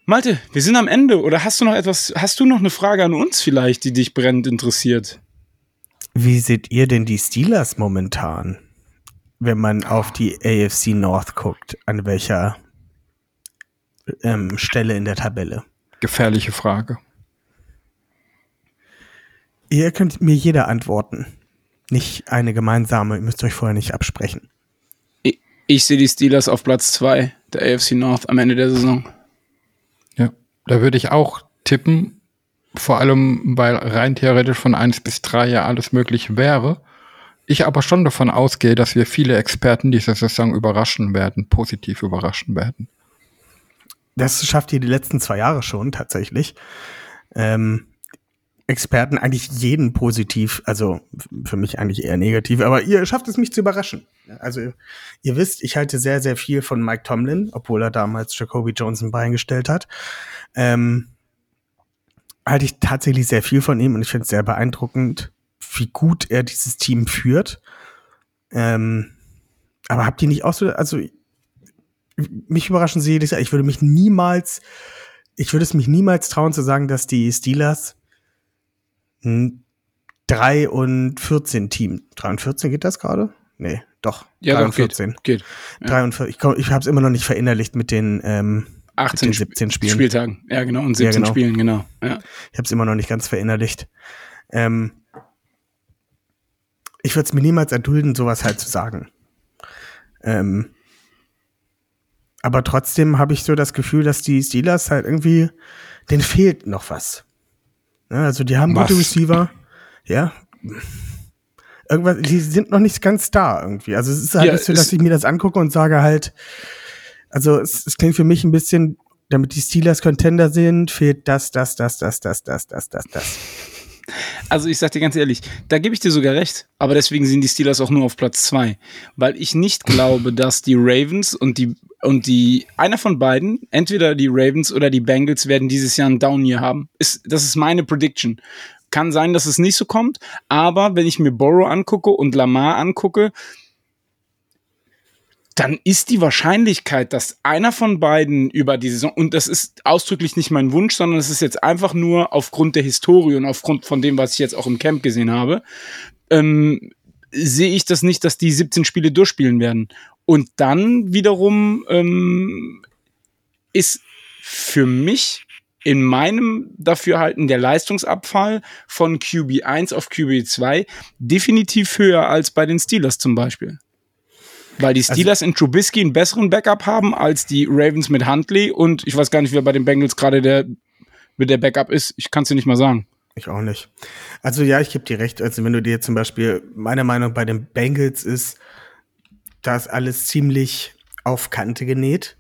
Malte, wir sind am Ende. Oder hast du noch etwas, hast du noch eine Frage an uns vielleicht, die dich brennend interessiert?
Wie seht ihr denn die Steelers momentan, wenn man auf die AFC North guckt? An welcher ähm, Stelle in der Tabelle?
Gefährliche Frage.
Ihr könnt mir jeder antworten. Nicht eine gemeinsame, ihr müsst euch vorher nicht absprechen.
Ich, ich sehe die Steelers auf Platz 2 der AFC North am Ende der Saison.
Ja, da würde ich auch tippen, vor allem, weil rein theoretisch von 1 bis 3 ja alles möglich wäre. Ich aber schon davon ausgehe, dass wir viele Experten diese Saison überraschen werden, positiv überraschen werden.
Das schafft ihr die letzten zwei Jahre schon tatsächlich. Ähm, Experten eigentlich jeden positiv, also für mich eigentlich eher negativ, aber ihr schafft es mich zu überraschen. Also ihr wisst, ich halte sehr, sehr viel von Mike Tomlin, obwohl er damals Jacoby Jones ein Bein gestellt hat. Ähm, halte ich tatsächlich sehr viel von ihm und ich finde es sehr beeindruckend, wie gut er dieses Team führt. Ähm, aber habt ihr nicht auch so, also mich überraschen sie jedes Jahr. Ich würde mich niemals, ich würde es mich niemals trauen zu sagen, dass die Steelers 3 und 14 Team. 3 und 14 geht das gerade? Nee, doch.
Ja,
3
doch,
und 14.
Geht. geht. Ja.
3 und 14. Ich, ich habe es immer noch nicht verinnerlicht mit den, ähm,
18
mit den 17 Spielen.
Spieltagen. Ja, genau. Und 17
genau.
Spielen, genau. Ja.
Ich habe es immer noch nicht ganz verinnerlicht. Ähm, ich würde es mir niemals erdulden, sowas halt zu sagen. Ähm, aber trotzdem habe ich so das Gefühl, dass die Steelers halt irgendwie, denen fehlt noch was. Ja, also die haben gute
Was?
Receiver, ja. Irgendwas, die sind noch nicht ganz da irgendwie. Also es ist halt
Ja,
so, dass ich mir das angucke und sage halt, also es, es klingt für mich ein bisschen, damit die Steelers Contender sind, fehlt das, das, das, das, das, das, das, das, das.
Also ich sag dir ganz ehrlich, da gebe ich dir sogar recht. Aber deswegen sind die Steelers auch nur auf Platz zwei, Weil ich nicht glaube, dass die Ravens und die, und die, einer von beiden, entweder die Ravens oder die Bengals werden dieses Jahr einen Down Year haben. Ist, das ist meine Prediction. Kann sein, dass es nicht so kommt, aber wenn ich mir Borrow angucke und Lamar angucke, dann ist die Wahrscheinlichkeit, dass einer von beiden über die Saison, und das ist ausdrücklich nicht mein Wunsch, sondern es ist jetzt einfach nur aufgrund der Historie und aufgrund von dem, was ich jetzt auch im Camp gesehen habe, ähm, sehe ich das nicht, dass die 17 Spiele durchspielen werden. Und dann wiederum ähm, ist für mich in meinem Dafürhalten der Leistungsabfall von QB1 auf QB2 definitiv höher als bei den Steelers zum Beispiel. Weil die also Steelers also, in Trubisky einen besseren Backup haben als die Ravens mit Huntley und ich weiß gar nicht, wer bei den Bengals gerade der mit der Backup ist. Ich kann es dir nicht mal sagen.
Ich auch nicht. Also ja, ich gebe dir recht. Also wenn du dir zum Beispiel, meine Meinung bei den Bengals ist, da ist alles ziemlich auf Kante genäht.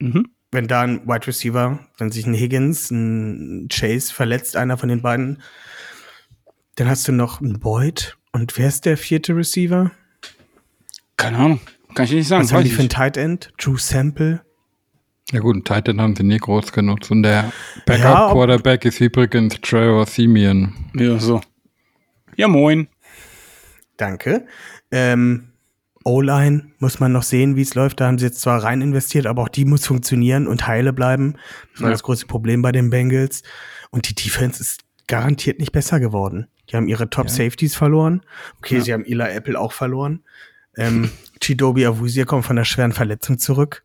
Mhm. Wenn da ein Wide Receiver, wenn sich ein Higgins, ein Chase verletzt, einer von den beiden, dann hast du noch einen Boyd. Und wer ist der vierte Receiver?
Keine Ahnung. Kann ich nicht sagen.
Was haben die für ein Tight End? Drew Sample?
Ja gut, ein Tight End haben sie nie groß genutzt. Und der Backup-Quarterback ja, ist übrigens Trevor Simeon.
Ja, so. Ja, moin.
Danke. Ähm, O-Line muss man noch sehen, wie es läuft. Da haben sie jetzt zwar rein investiert, aber auch die muss funktionieren und heile bleiben. Das war ja. das große Problem bei den Bengals. Und die Defense ist garantiert nicht besser geworden. Die haben ihre Top Safeties verloren. Okay, ja. sie haben Ila Apple auch verloren. Ähm, Chidobi Awuzie kommt von einer schweren Verletzung zurück.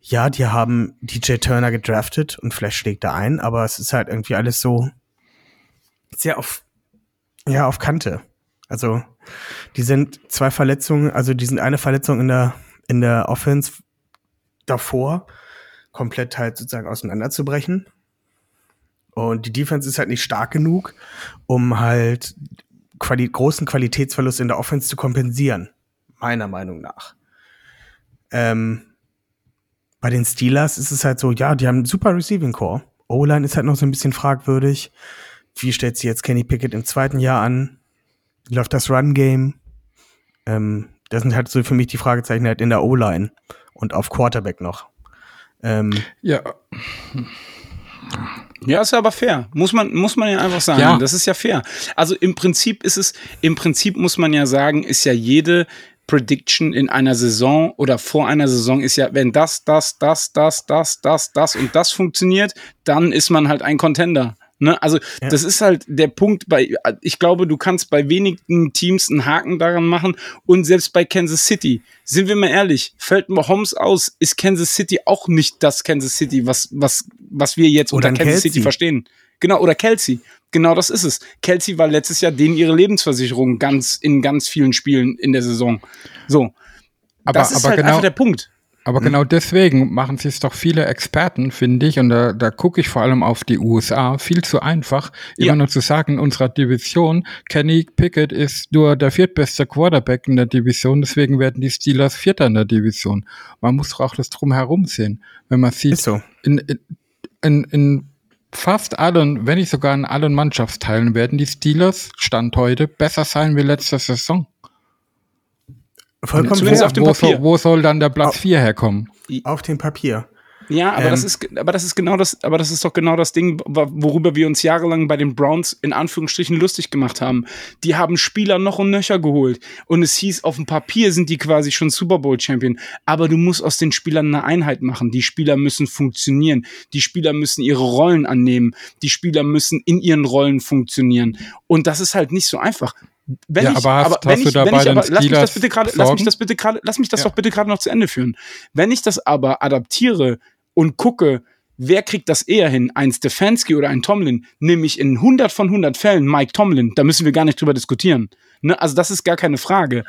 Ja, die haben DJ Turner gedraftet und Flash schlägt da ein, aber es ist halt irgendwie alles so sehr auf, ja, auf Kante. Also, die sind zwei Verletzungen, also die sind eine Verletzung in der, in der Offense davor, komplett halt sozusagen auseinanderzubrechen. Und die Defense ist halt nicht stark genug, um halt quali großen Qualitätsverlust in der Offense zu kompensieren meiner Meinung nach. Ähm, bei den Steelers ist es halt so, ja, die haben einen super Receiving Core. O-Line ist halt noch so ein bisschen fragwürdig. Wie stellt sich jetzt Kenny Pickett im zweiten Jahr an? Wie läuft das Run-Game? Ähm, das sind halt so für mich die Fragezeichen halt in der O-Line und auf Quarterback noch.
Ähm, ja.
Ja, ist ja aber fair. Muss man, muss man ja einfach sagen. Ja. Das ist ja fair. Also im Prinzip ist es, im Prinzip muss man ja sagen, ist ja jede, Prediction in einer Saison oder vor einer Saison ist ja, wenn das, das, das, das, das, das, das und das funktioniert, dann ist man halt ein Contender. Ne? Also ja. das ist halt der Punkt bei, ich glaube, du kannst bei wenigen Teams einen Haken daran machen und selbst bei Kansas City, sind wir mal ehrlich, fällt Mahomes aus, ist Kansas City auch nicht das Kansas City, was, was, was wir jetzt oder unter Kansas Kelsey. City verstehen. Genau, oder Kelsey. Genau das ist es. Kelsey war letztes Jahr denen ihre Lebensversicherung ganz in ganz vielen Spielen in der Saison. So.
Aber, das ist aber halt genau, einfach der Punkt. Aber hm. genau deswegen machen sich es doch viele Experten, finde ich, und da, da gucke ich vor allem auf die USA, viel zu einfach, immer ja. nur zu sagen, in unserer Division, Kenny Pickett ist nur der viertbeste Quarterback in der Division, deswegen werden die Steelers Vierter in der Division. Man muss doch auch das drumherum sehen. Wenn man sieht, so. in, in, in fast allen, wenn nicht sogar in allen Mannschaftsteilen werden die Steelers Stand heute besser sein wie letzte Saison.
Vollkommen
wo, auf dem wo, Papier. wo soll dann der Platz 4 herkommen?
Auf dem Papier.
Ja, aber ähm, das ist, aber das ist genau das, aber das ist doch genau das Ding, worüber wir uns jahrelang bei den Browns in Anführungsstrichen lustig gemacht haben. Die haben Spieler noch und nöcher geholt. Und es hieß, auf dem Papier sind die quasi schon Super Bowl Champion. Aber du musst aus den Spielern eine Einheit machen. Die Spieler müssen funktionieren. Die Spieler müssen ihre Rollen annehmen. Die Spieler müssen in ihren Rollen funktionieren. Und das ist halt nicht so einfach wenn ja, ich, aber, hast, aber wenn hast ich, wenn ich aber, lass mich das bitte gerade, lass mich das bitte gerade, lass mich das ja. doch bitte gerade noch zu Ende führen. Wenn ich das aber adaptiere und gucke, wer kriegt das eher hin, ein Stefanski oder ein Tomlin, nämlich in 100 von 100 Fällen Mike Tomlin, da müssen wir gar nicht drüber diskutieren. Ne? Also das ist gar keine Frage.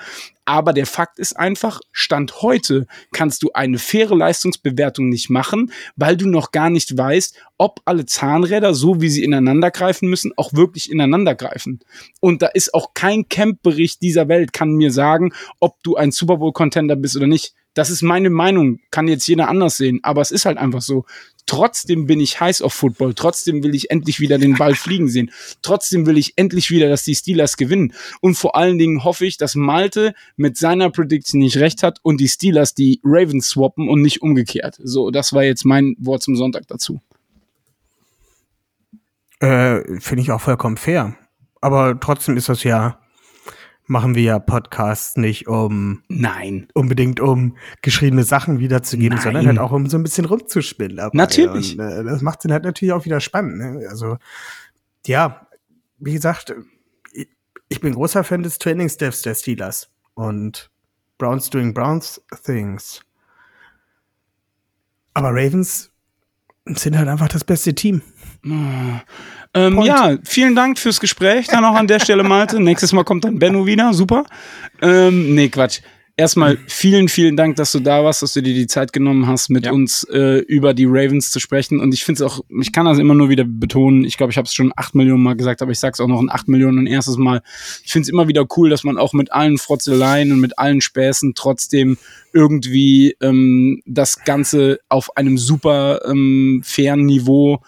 Aber der Fakt ist einfach, Stand heute kannst du eine faire Leistungsbewertung nicht machen, weil du noch gar nicht weißt, ob alle Zahnräder, so wie sie ineinander greifen müssen, auch wirklich ineinander greifen. Und da ist auch kein Camp-Bericht dieser Welt kann mir sagen, ob du ein Super Bowl-Contender bist oder nicht. Das ist meine Meinung, kann jetzt jeder anders sehen, aber es ist halt einfach so. Trotzdem bin ich heiß auf Football. Trotzdem will ich endlich wieder den Ball fliegen sehen. Trotzdem will ich endlich wieder, dass die Steelers gewinnen. Und vor allen Dingen hoffe ich, dass Malte mit seiner Prediction nicht recht hat und die Steelers die Ravens swappen und nicht umgekehrt. So, das war jetzt mein Wort zum Sonntag dazu.
Äh, Finde ich auch vollkommen fair. Aber trotzdem ist das ja, machen wir ja Podcasts nicht, um
Nein.
unbedingt um geschriebene Sachen wiederzugeben,
Nein.
sondern halt auch um so ein bisschen rumzuspinnen. dabei.
Natürlich.
Und, äh, das macht den halt natürlich auch wieder spannend. Ne? Also, ja, wie gesagt, ich, bin großer Fan des Trainingsstaffs der Steelers. Und Browns doing Browns things. Aber Ravens sind halt einfach das beste Team.
Ähm,
Point.
ja, vielen Dank fürs Gespräch. Dann auch an der Stelle, Malte. Nächstes Mal kommt dann Benno wieder. Super. Ähm, nee, Quatsch. Erstmal vielen, vielen Dank, dass du da warst, dass du dir die Zeit genommen hast, mit
Ja.
uns äh, über die Ravens zu sprechen. Und ich finde es auch, ich kann das immer nur wieder betonen. Ich glaube, ich habe es schon acht Millionen Mal gesagt, aber ich sage es auch noch ein acht Millionen ein erstes Mal. Ich finde es immer wieder cool, dass man auch mit allen Frotzeleien und mit allen Späßen trotzdem irgendwie ähm, das Ganze auf einem super ähm, fairen Niveau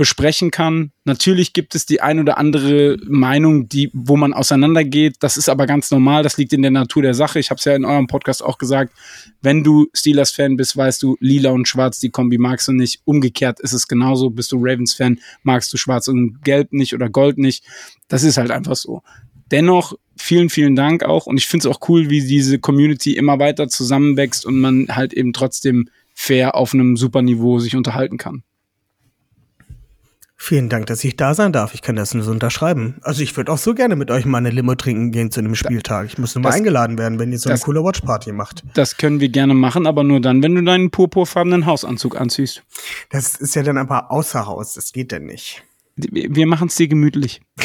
besprechen kann. Natürlich gibt es die ein oder andere Meinung, die, wo man auseinandergeht. Das ist aber ganz normal. Das liegt in der Natur der Sache. Ich habe es ja in eurem Podcast auch gesagt. Wenn du Steelers-Fan bist, weißt du, lila und schwarz, die Kombi magst du nicht. Umgekehrt ist es genauso. Bist du Ravens-Fan, magst du schwarz und gelb nicht oder gold nicht. Das ist halt einfach so. Dennoch vielen, vielen Dank auch. Und ich finde es auch cool, wie diese Community immer weiter zusammenwächst und man halt eben trotzdem fair auf einem super Niveau sich unterhalten kann.
Vielen Dank, dass ich da sein darf. Ich kann das nur so unterschreiben. Also ich würde auch so gerne mit euch mal eine Limo trinken gehen zu einem Spieltag. Ich muss nur mal eingeladen werden, wenn ihr so eine
das-
coole Watchparty macht.
Das können wir gerne machen, aber nur dann, wenn du deinen purpurfarbenen Hausanzug anziehst.
Das ist ja dann aber außer Haus. Das geht denn nicht.
Wir machen es dir gemütlich.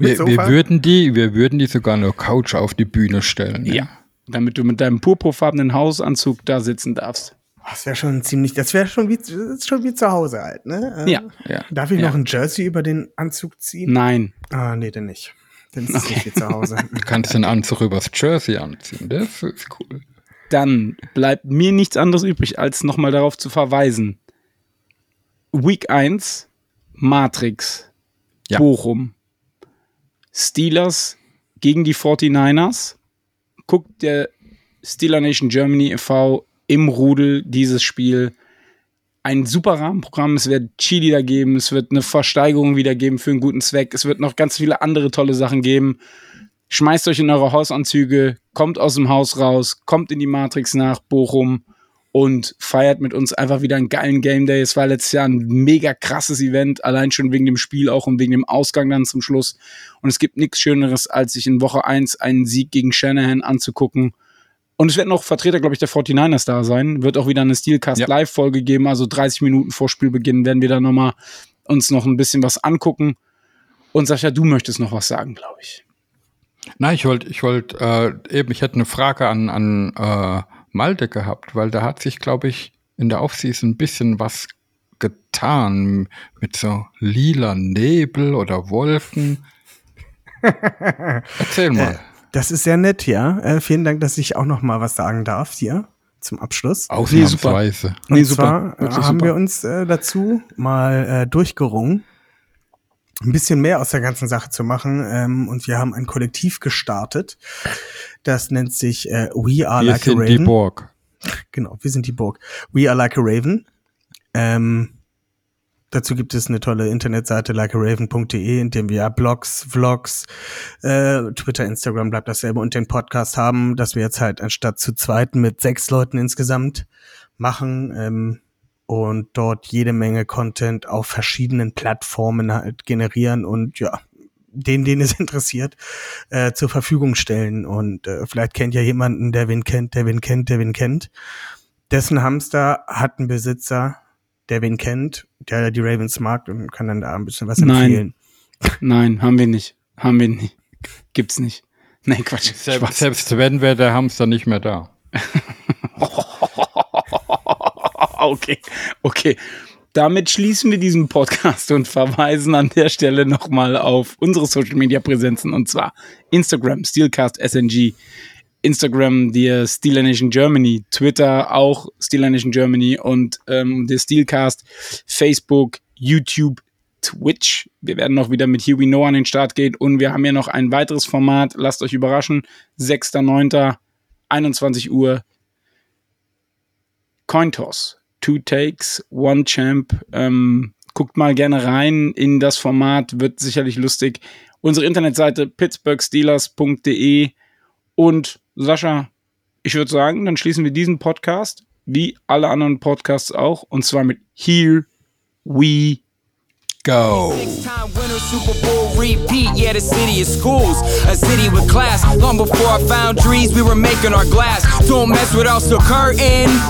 Wir, wir, würden die, wir würden die sogar eine Couch auf die Bühne stellen.
Ja. Damit du mit deinem purpurfarbenen Hausanzug da sitzen darfst.
Das wäre schon ziemlich, das wäre schon wie, schon wie zu Hause halt, ne? Äh,
Ja.
ja.
Darf ich
Ja.
noch ein Jersey über den Anzug ziehen?
Nein.
Ah, nee, denn nicht. Dann ist es nicht wie zu Hause.
Du kannst den Anzug übers Jersey anziehen. Das ist cool.
Dann bleibt mir nichts anderes übrig, als nochmal darauf zu verweisen. Week 1, Matrix,
Ja.
Bochum, Steelers gegen die 49ers. Guckt der Steeler Nation Germany e.V. im Rudel dieses Spiel. Ein super Rahmenprogramm. Es wird Chili da geben. Es wird eine Versteigerung wieder geben für einen guten Zweck. Es wird noch ganz viele andere tolle Sachen geben. Schmeißt euch in eure Hausanzüge, kommt aus dem Haus raus, kommt in die Matrix nach Bochum und feiert mit uns einfach wieder einen geilen Game Day. Es war letztes Jahr ein mega krasses Event, allein schon wegen dem Spiel auch und wegen dem Ausgang dann zum Schluss. Und es gibt nichts Schöneres, als sich in Woche 1 einen Sieg gegen Shanahan anzugucken. Und es werden auch Vertreter, glaube ich, der 49ers da sein. Wird auch wieder eine Steelcast
Ja.
Live-Folge geben. Also 30 Minuten vor Spielbeginn werden wir da nochmal uns noch ein bisschen was angucken. Und Sascha, du möchtest noch was sagen, glaube ich.
Nein, ich wollte, ich wollte, äh, eben, ich hätte eine Frage an, an äh, Malte gehabt, weil da hat sich, glaube ich, in der Offseason ein bisschen was getan mit so lila Nebel oder Wolken. Erzähl mal.
Das ist sehr nett, ja. Äh, vielen Dank, dass ich auch noch mal was sagen darf hier zum Abschluss.
Ausnahmsweise.
Nee,
Und
super.
zwar äh,
Wirklich
haben
super.
wir uns äh, dazu mal äh, durchgerungen, ein bisschen mehr aus der ganzen Sache zu machen. Ähm, und wir haben ein Kollektiv gestartet. Das nennt sich äh, We Are
Wir
Like a
sind die
Raven.
Burg.
Genau, wir sind die Burg. We Are Like a Raven. Ähm, dazu gibt es eine tolle Internetseite likearaven.de, in dem wir Blogs, Vlogs, äh, Twitter, Instagram bleibt dasselbe und den Podcast haben, dass wir jetzt halt anstatt zu zweiten mit sechs Leuten insgesamt machen ähm, und dort jede Menge Content auf verschiedenen Plattformen halt generieren und ja, den, den es interessiert, äh, zur Verfügung stellen. Und äh, vielleicht kennt ja jemanden, der wen kennt, der wen kennt, der wen kennt. Dessen Hamster hat einen Besitzer, der wen kennt, der die Ravens mag und kann dann da ein bisschen was
Nein.
empfehlen.
Nein, haben wir nicht. Haben wir nicht. Gibt's nicht. Nee, Quatsch.
Selbst, selbst wenn wäre der Hamster nicht mehr da.
okay, okay. Damit schließen wir diesen Podcast und verweisen an der Stelle nochmal auf unsere Social Media Präsenzen und zwar Instagram, Steelcast SNG, Instagram dir Steel Nation Germany, Twitter auch Steel Nation Germany und ähm, der Steelcast, Facebook, YouTube, Twitch. Wir werden noch wieder mit Here We Know an den Start gehen und wir haben ja noch ein weiteres Format. Lasst euch überraschen. 6.9. 21 Uhr. Cointoss. Two Takes, One Champ. Ähm, guckt mal gerne rein in das Format, wird sicherlich lustig. Unsere Internetseite pittsburghsteelers.de und Sascha, ich würde sagen, dann schließen wir diesen Podcast, wie alle anderen Podcasts auch, und zwar mit Here We Go.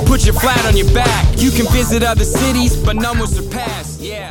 Put your flat on your back. You can visit other cities, but none will surpass. Yeah.